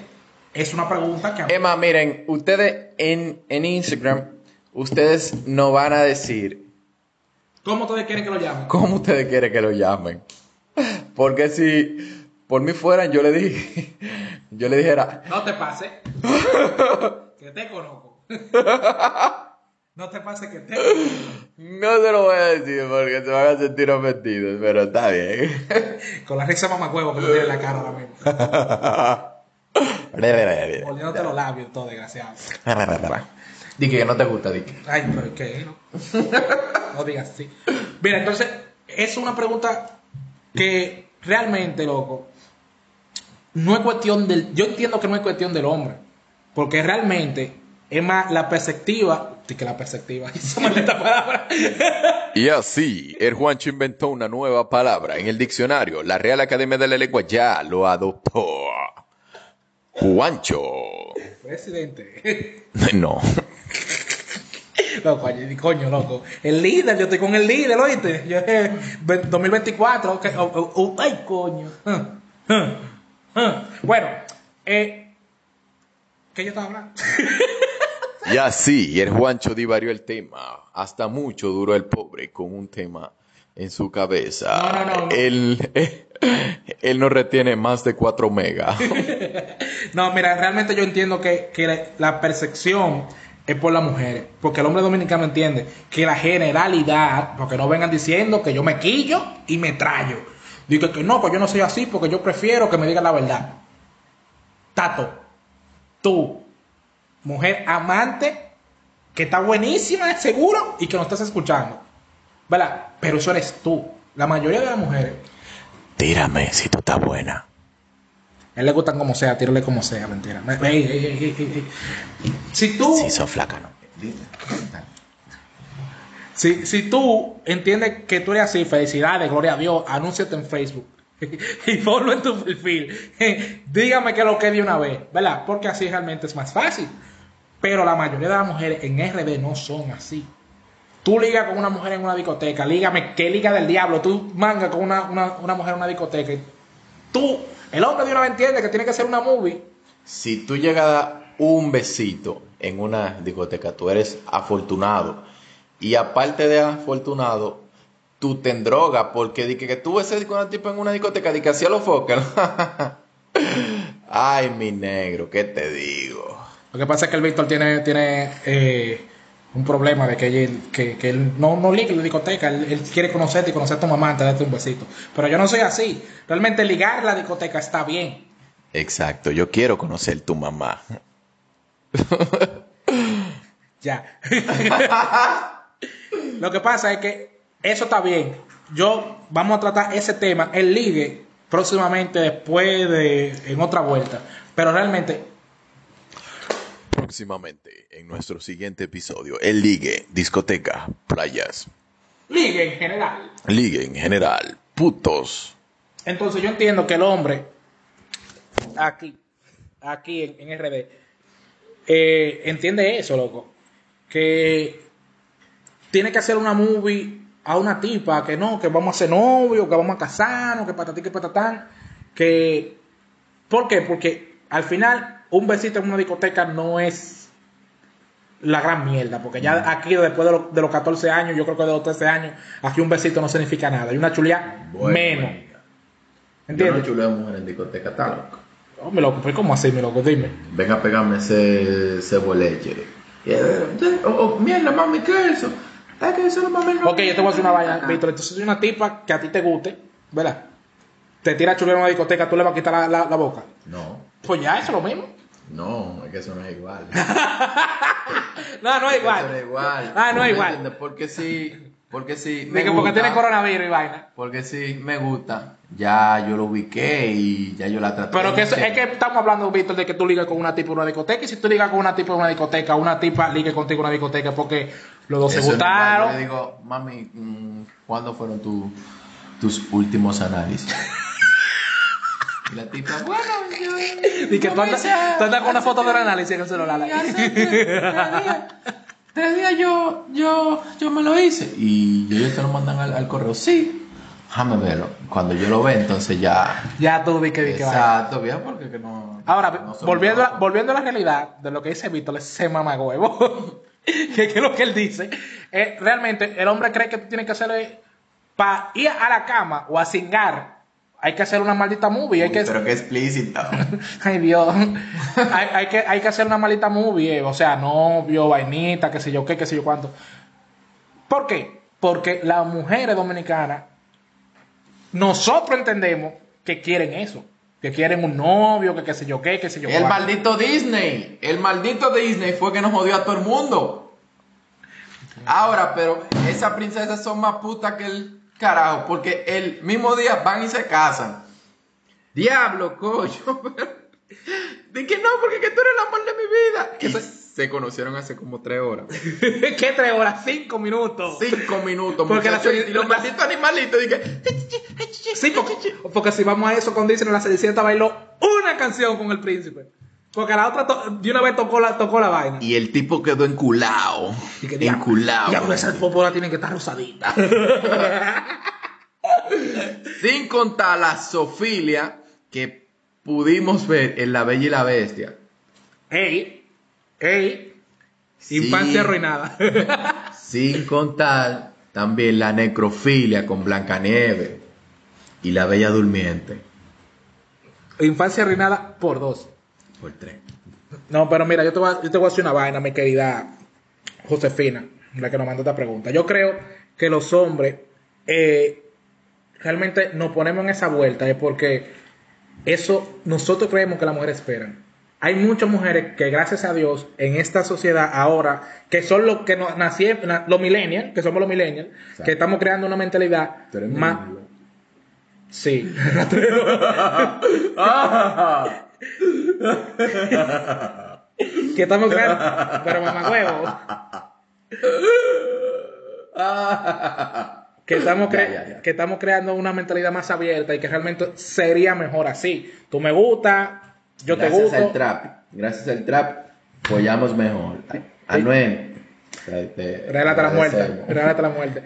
es una pregunta que Emma, miren, ustedes en, en Instagram, ustedes no van a decir ¿Cómo ustedes quieren que lo llamen? cómo ustedes quieren que lo llamen. Porque si por mí fueran, yo le dije, yo le dijera, No te pase. que te conozco. no te pase que te no se lo voy a decir porque se van a sentir ofendidos, pero está bien. Con la risa mamacuevo que tú tienes en la cara ahora mismo. Volviéndote los labios, todo desgraciado. Di que no te gusta, Di que. Ay, pero es que no. No digas así. Mira, entonces, es una pregunta que realmente, loco, no es cuestión del. Yo entiendo que no es cuestión del hombre. Porque realmente es más la perspectiva. Sí, que la perspectiva. Esa maldita palabra. Y así, el Juancho inventó una nueva palabra en el diccionario. La Real Academia de la Lengua ya lo adoptó. Juancho. Presidente. No. Loco, coño, loco. El líder, yo estoy con el líder, ¿oíste? Yo, eh, ve- 2024, ok, oh, oh, oh, ay, coño. Bueno, eh, ¿qué yo estaba hablando? Y así, el Juancho divarió el tema. Hasta mucho duró el pobre con un tema en su cabeza. No, no, no. Él, él no retiene más de 4 megas. No, mira, realmente yo entiendo que, que la, percepción es por las mujeres. Porque el hombre dominicano entiende que la generalidad, porque no vengan diciendo que yo me quillo y me traigo. Digo que no, que yo no soy así porque yo prefiero que me digan la verdad. Tato, tú, mujer amante, que está buenísima, seguro, y que no estás escuchando. ¿Verdad? Pero eso eres tú. La mayoría de las mujeres Tírame si tú estás buena. A él le gustan como sea, tírale como sea, mentira. Ey, ey, ey. Si tú, Si sos flaca, no. si, si tú entiendes que tú eres así, felicidades, gloria a Dios, anúnciate en Facebook y ponlo en tu perfil. Dígame que lo que de una vez, ¿verdad? Porque así realmente es más fácil. Pero la mayoría de las mujeres en RD no son así. Tú ligas con una mujer en una discoteca, lígame, ¿qué liga del diablo? Tú mangas con una, una, una mujer en una discoteca. Tú, el hombre de una vez entiende que tiene que ser una movie. Si tú llegas a dar un besito en una discoteca, tú eres afortunado. Y aparte de afortunado, tú te drogas porque di que, que tú beses con una tipa en una discoteca, di que hacía los focos. Ay, mi negro, ¿qué te digo? Lo que pasa es que el Víctor tiene, tiene eh, un problema de que él, que, que él no, no liga en la discoteca. Él, él quiere conocerte y conocer a tu mamá antes de darte un besito. Pero yo no soy así. Realmente ligar la discoteca está bien. Exacto, yo quiero conocer tu mamá. Ya. Lo que pasa es que eso está bien. Yo vamos a tratar ese tema, el ligue, próximamente después de en otra vuelta. Pero realmente Próximamente, en nuestro siguiente episodio, el ligue, discoteca, playas, ligue en general. ligue en general, putos. Entonces yo entiendo que el hombre, aquí, aquí en, en RD, eh, entiende eso, loco. Que tiene que hacer una movie a una tipa, que no, que vamos a ser novios, que vamos a casarnos, que patatí, que patatán. Que, ¿Por qué? Porque al final un besito en una discoteca no es la gran mierda, porque ya aquí después de, los- de los 14 años, yo creo que de los 13 años, aquí un besito no significa nada, y una chulía menos. ¿Entiendes? chuleo mujer en discoteca, está loco. Oh, mi loco, pues ¿cómo así, mi loco? Dime. Ven a pegarme ese, ese boleche. Y, eh, oh, oh, mierda, mami, ¿qué es eso? Es que eso no mami no. Ok, yo te voy a hacer una vaina, Víctor. Entonces, soy una tipa que a ti te guste, ¿verdad? Te tira chulero en una discoteca, tú le vas a quitar la, la- la boca. No, Pues ya, eso es lo mismo. No, es que eso no es igual. No, no es Eso no es igual. igual. Ah, no es ¿Me igual. Porque sí, porque sí. De me que porque gusta, tiene coronavirus y vaina. Porque sí, me gusta. Ya yo lo ubiqué y ya yo la traté. Pero que eso- es que estamos hablando, Víctor, de que tú ligas con una tipa en una discoteca. Y si tú ligas con una tipa en una discoteca, una tipa ligue contigo en una discoteca porque los dos se Eso igual. Yo gustaron. le digo, mami, mm, ¿cuándo fueron tu- tus últimos análisis? y la tipa, bueno, yo. Y que tú andas, con una foto del análisis en el celular. tres días, tres días yo, yo, yo me lo hice. Y ellos te lo mandan al, al correo. Sí, déjame verlo. Cuando yo lo ve, entonces ya. Ya tú di que di que vaina. Exacto, bien, porque que no. Ahora, no volviendo, a, volviendo a la realidad de lo que dice Víctor, ese mamagüevo, que es lo que él dice, eh, realmente el hombre cree que tú tienes que hacerle, para ir a la cama o a cingar, hay que hacer una maldita movie, hay Uy, que, Pero que explícito. ay Dios, hay, hay que, hay que hacer una maldita movie, eh, o sea, novio, vainita, qué sé yo qué, qué sé yo cuánto. ¿Por qué? Porque las mujeres dominicanas, nosotros entendemos que quieren eso, que quieren un novio, que qué sé yo qué, qué sé yo El cuánto. maldito Disney. El maldito Disney fue que nos jodió a todo el mundo. Ahora, pero esas princesas son más putas que el carajo. Porque el mismo día van y se casan. Diablo, coño. De que no, porque que tú eres el amor de mi vida. Que se- se conocieron hace como tres horas. ¿Qué tres horas? Cinco minutos. Cinco minutos. Porque la- y los malditos animalitos. Dije, Sí, porque, porque si vamos a eso con Disney, la Cenicienta bailó una canción con el príncipe. Porque la otra de una vez tocó la, tocó la vaina. y el tipo quedó enculado. Y que, Enculado. diablo, esa popola tiene que estar rosadita. Sin contar la sofilia que pudimos ver en La Bella y la Bestia. ey, ey, infancia arruinada. Sin contar también la necrofilia con Blancanieves y La Bella Durmiente. infancia arruinada por dos. Por tres. No, pero mira, yo te, voy a, yo te voy a hacer una vaina, mi querida Josefina, la que nos mandó esta pregunta. Yo creo que los hombres eh, realmente nos ponemos en esa vuelta es porque eso nosotros creemos que las mujeres esperan. Hay muchas mujeres que gracias a Dios en esta sociedad ahora, que son los que nos nacieron, na- los millennials, que somos los millennials, Exacto. que estamos creando una mentalidad más... Sí. que estamos creando... Pero mamá huevo. que estamos, Ya, ya, ya. que estamos creando una mentalidad más abierta y que realmente sería mejor así. Tú me gusta, yo gracias te al gusto. trap. Gracias al trap, follamos mejor. Anuel. Regálate la muerte. Regálate la muerte.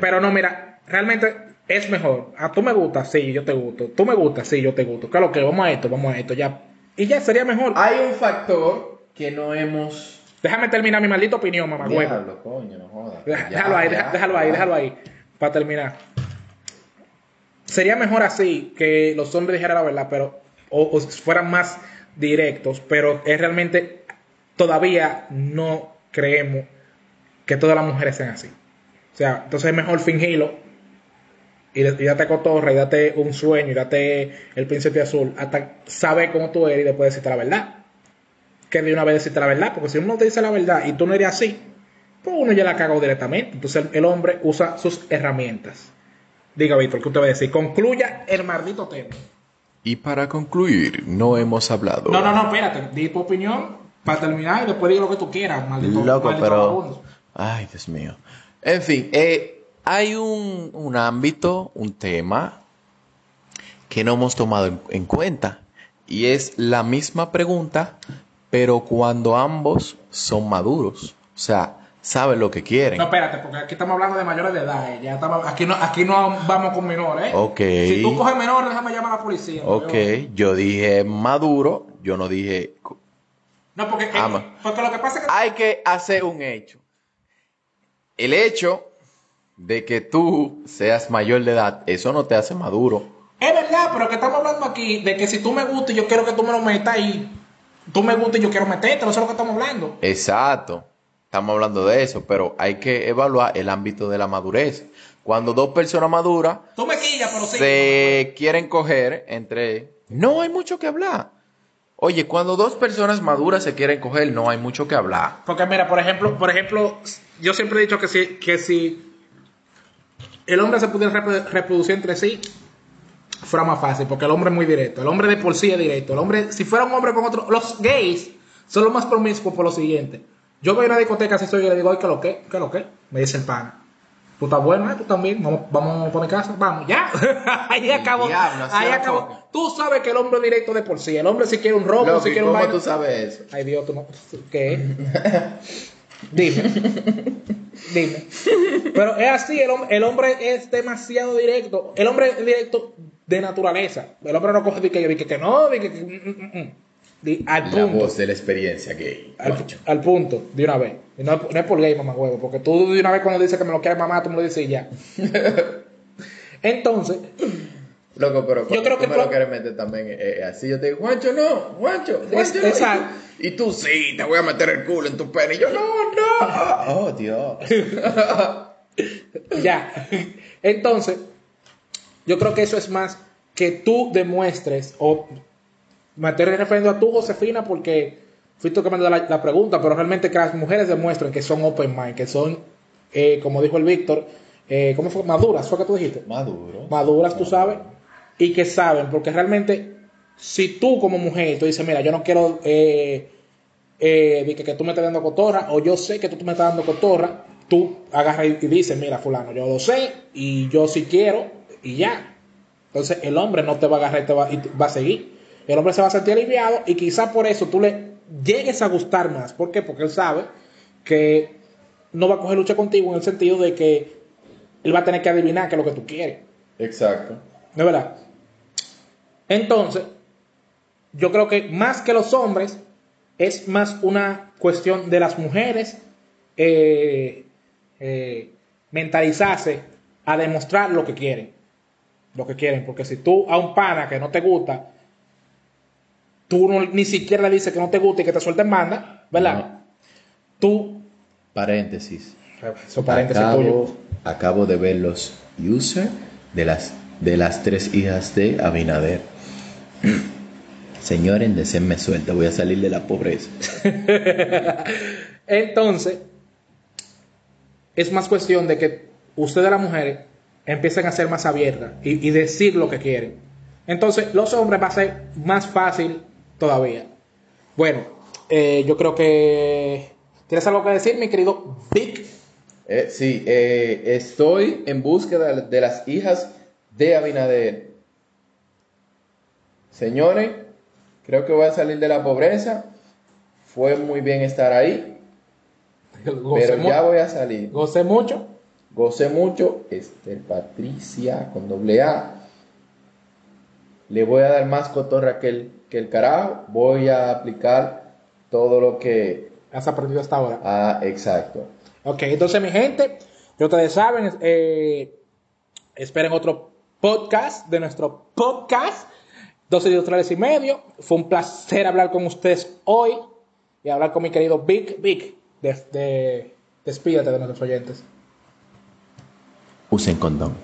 Pero no, mira, realmente es mejor. A tú me gusta, sí, yo te gusto. Tú me gusta, sí, yo te gusto. Claro que vamos a esto, vamos a esto, ya. Y ya sería mejor. Hay un factor que no hemos. Déjame terminar mi maldita opinión, mamá. Diablo, coño, no jodas. Deja- Ya, déjalo ahí, ya, déjalo ahí, déjalo ahí. Para terminar. Sería mejor así que los hombres dijeran la verdad, pero o, o fueran más directos, pero es realmente todavía no creemos que todas las mujeres sean así. O sea, entonces es mejor fingirlo y, y date cotorra y date un sueño y date el príncipe azul hasta saber cómo tú eres y después decirte la verdad. Que de una vez decirte la verdad, porque si uno te dice la verdad y tú no eres así, pues uno ya la cagó directamente. Entonces el, el hombre usa sus herramientas. Diga, Víctor, ¿qué usted va a decir? Concluya el maldito tema. Y para concluir, no hemos hablado. No, no, no, espérate. Di tu opinión para terminar y después diga lo que tú quieras, maldito, Loco, maldito pero. vagabundo. Ay, Dios mío. En fin, eh, hay un, un ámbito, un tema que no hemos tomado en, en cuenta. Y es la misma pregunta, pero cuando ambos son maduros. O sea, saben lo que quieren. No, espérate, porque aquí estamos hablando de mayores de edad. eh. Ya estamos, aquí, no, aquí no vamos con menores. ¿eh? Ok. Si tú coges menores, déjame llamar a la policía. Ok, Yo- dije maduro, yo no dije... No, porque, eh, porque lo que pasa es que... Hay que hacer un hecho. El hecho de que tú seas mayor de edad, eso no te hace maduro. Es verdad, pero que estamos hablando aquí de que si tú me gustas y yo quiero que tú me lo metas y tú me gustas y yo quiero meterte, eso es lo que estamos hablando. Exacto. Estamos hablando de eso, pero hay que evaluar el ámbito de la madurez. Cuando dos personas maduras Tú me quillas, pero sí. se quieren coger entre... No hay mucho que hablar. Oye, cuando dos personas maduras se quieren coger, no hay mucho que hablar. Porque mira, por ejemplo, por ejemplo, yo siempre he dicho que si, que si el hombre se pudiera repro- reproducir entre sí, fuera más fácil, porque el hombre es muy directo. El hombre de por sí es directo. El hombre, si fuera un hombre con otro, los gays son los más promiscuos por lo siguiente. Yo voy a una discoteca, si soy y le digo, ay, ¿qué lo que? ¿Qué lo que? Me dice el pan. Tú estás bueno, ¿eh? Tú también. Vamos, vamos para mi casa. Vamos, ya. ahí acabó. diablo, ahí acabó. poco. Tú sabes que el hombre es directo de por sí. El hombre si quiere un robo, si quiere un ¿cómo vaina- tú sabes eso? Ay, Dios, tú no. ¿Qué? Dime. Dime. Pero es así, el, el hombre es demasiado directo. El hombre es directo de naturaleza. El hombre no coge de que, de que, que no, de que, que- mm, mm, mm. Al La punto. voz de la experiencia gay. Al, punto, de una vez. No es por gay, mamá huevo, porque tú de una vez cuando dices que me lo quieres mamá, tú me lo dices y ya. Entonces, Loco, pero cuando creo tú que me lo quieres meter también eh, así, yo te digo, Juancho, no, Juancho, Juancho, no. Y tú, y tú, sí, te voy a meter el culo en tu pene. Y yo, no, no. Oh, Dios. Ya. Entonces, yo creo que eso es más que tú demuestres o me estoy refiriendo a tú, Josefina, porque fuiste que me la, la pregunta, pero realmente que las mujeres demuestren que son open mind, que son, eh, como dijo el Víctor, eh, ¿cómo fue? Maduras, ¿fue que tú dijiste? Maduro. Maduras, tú sabes, y que saben, porque realmente, si tú como mujer, tú dices, mira, yo no quiero eh, eh, que, que tú me estés dando cotorra, o yo sé que tú me estás dando cotorra, tú agarras y, y dices, mira, fulano, yo lo sé, y yo sí quiero, y ya. Entonces el hombre no te va a agarrar y te va, y te va a seguir. El hombre se va a sentir aliviado y quizá por eso tú le llegues a gustar más. ¿Por qué? Porque él sabe que no va a coger lucha contigo en el sentido de que él va a tener que adivinar qué es lo que tú quieres. Exacto. ¿No es verdad? Entonces, yo creo que más que los hombres, es más una cuestión de las mujeres eh, eh, mentalizarse a demostrar lo que quieren. Lo que quieren. Porque si tú a un pana que no te gusta, tú no- ni siquiera le dices que no te gusta y que te suelten banda, ¿verdad? Tú. Paréntesis. Eso paréntesis tuyo. Acabo, acabo de ver los user de las, de las tres hijas de Abinader. Señores, desenme suelta, voy a salir de la pobreza. Entonces, es más cuestión de que ustedes las mujeres empiecen a ser más abiertas y, y decir lo que quieren. Entonces, los hombres va a ser más fácil todavía. Bueno, eh, yo creo que... ¿Tienes algo que decir, mi querido Vic? Eh, sí, eh, estoy en búsqueda de las hijas de Abinader. Señores, creo que voy a salir de la pobreza. Fue muy bien estar ahí, Gocé, pero ya voy a salir. gocé mucho. Gocé mucho. Esther Patricia con doble A. Le voy a dar más cotorra que el, que el carajo. Voy a aplicar todo lo que... Has aprendido hasta ahora. Ah, exacto. Ok, entonces mi gente, ya ustedes saben, eh, esperen otro podcast de nuestro podcast, 12 industriales y medio. Fue un placer hablar con ustedes hoy y hablar con mi querido. Vic, de, de- despídete de nuestros oyentes. Usen condón.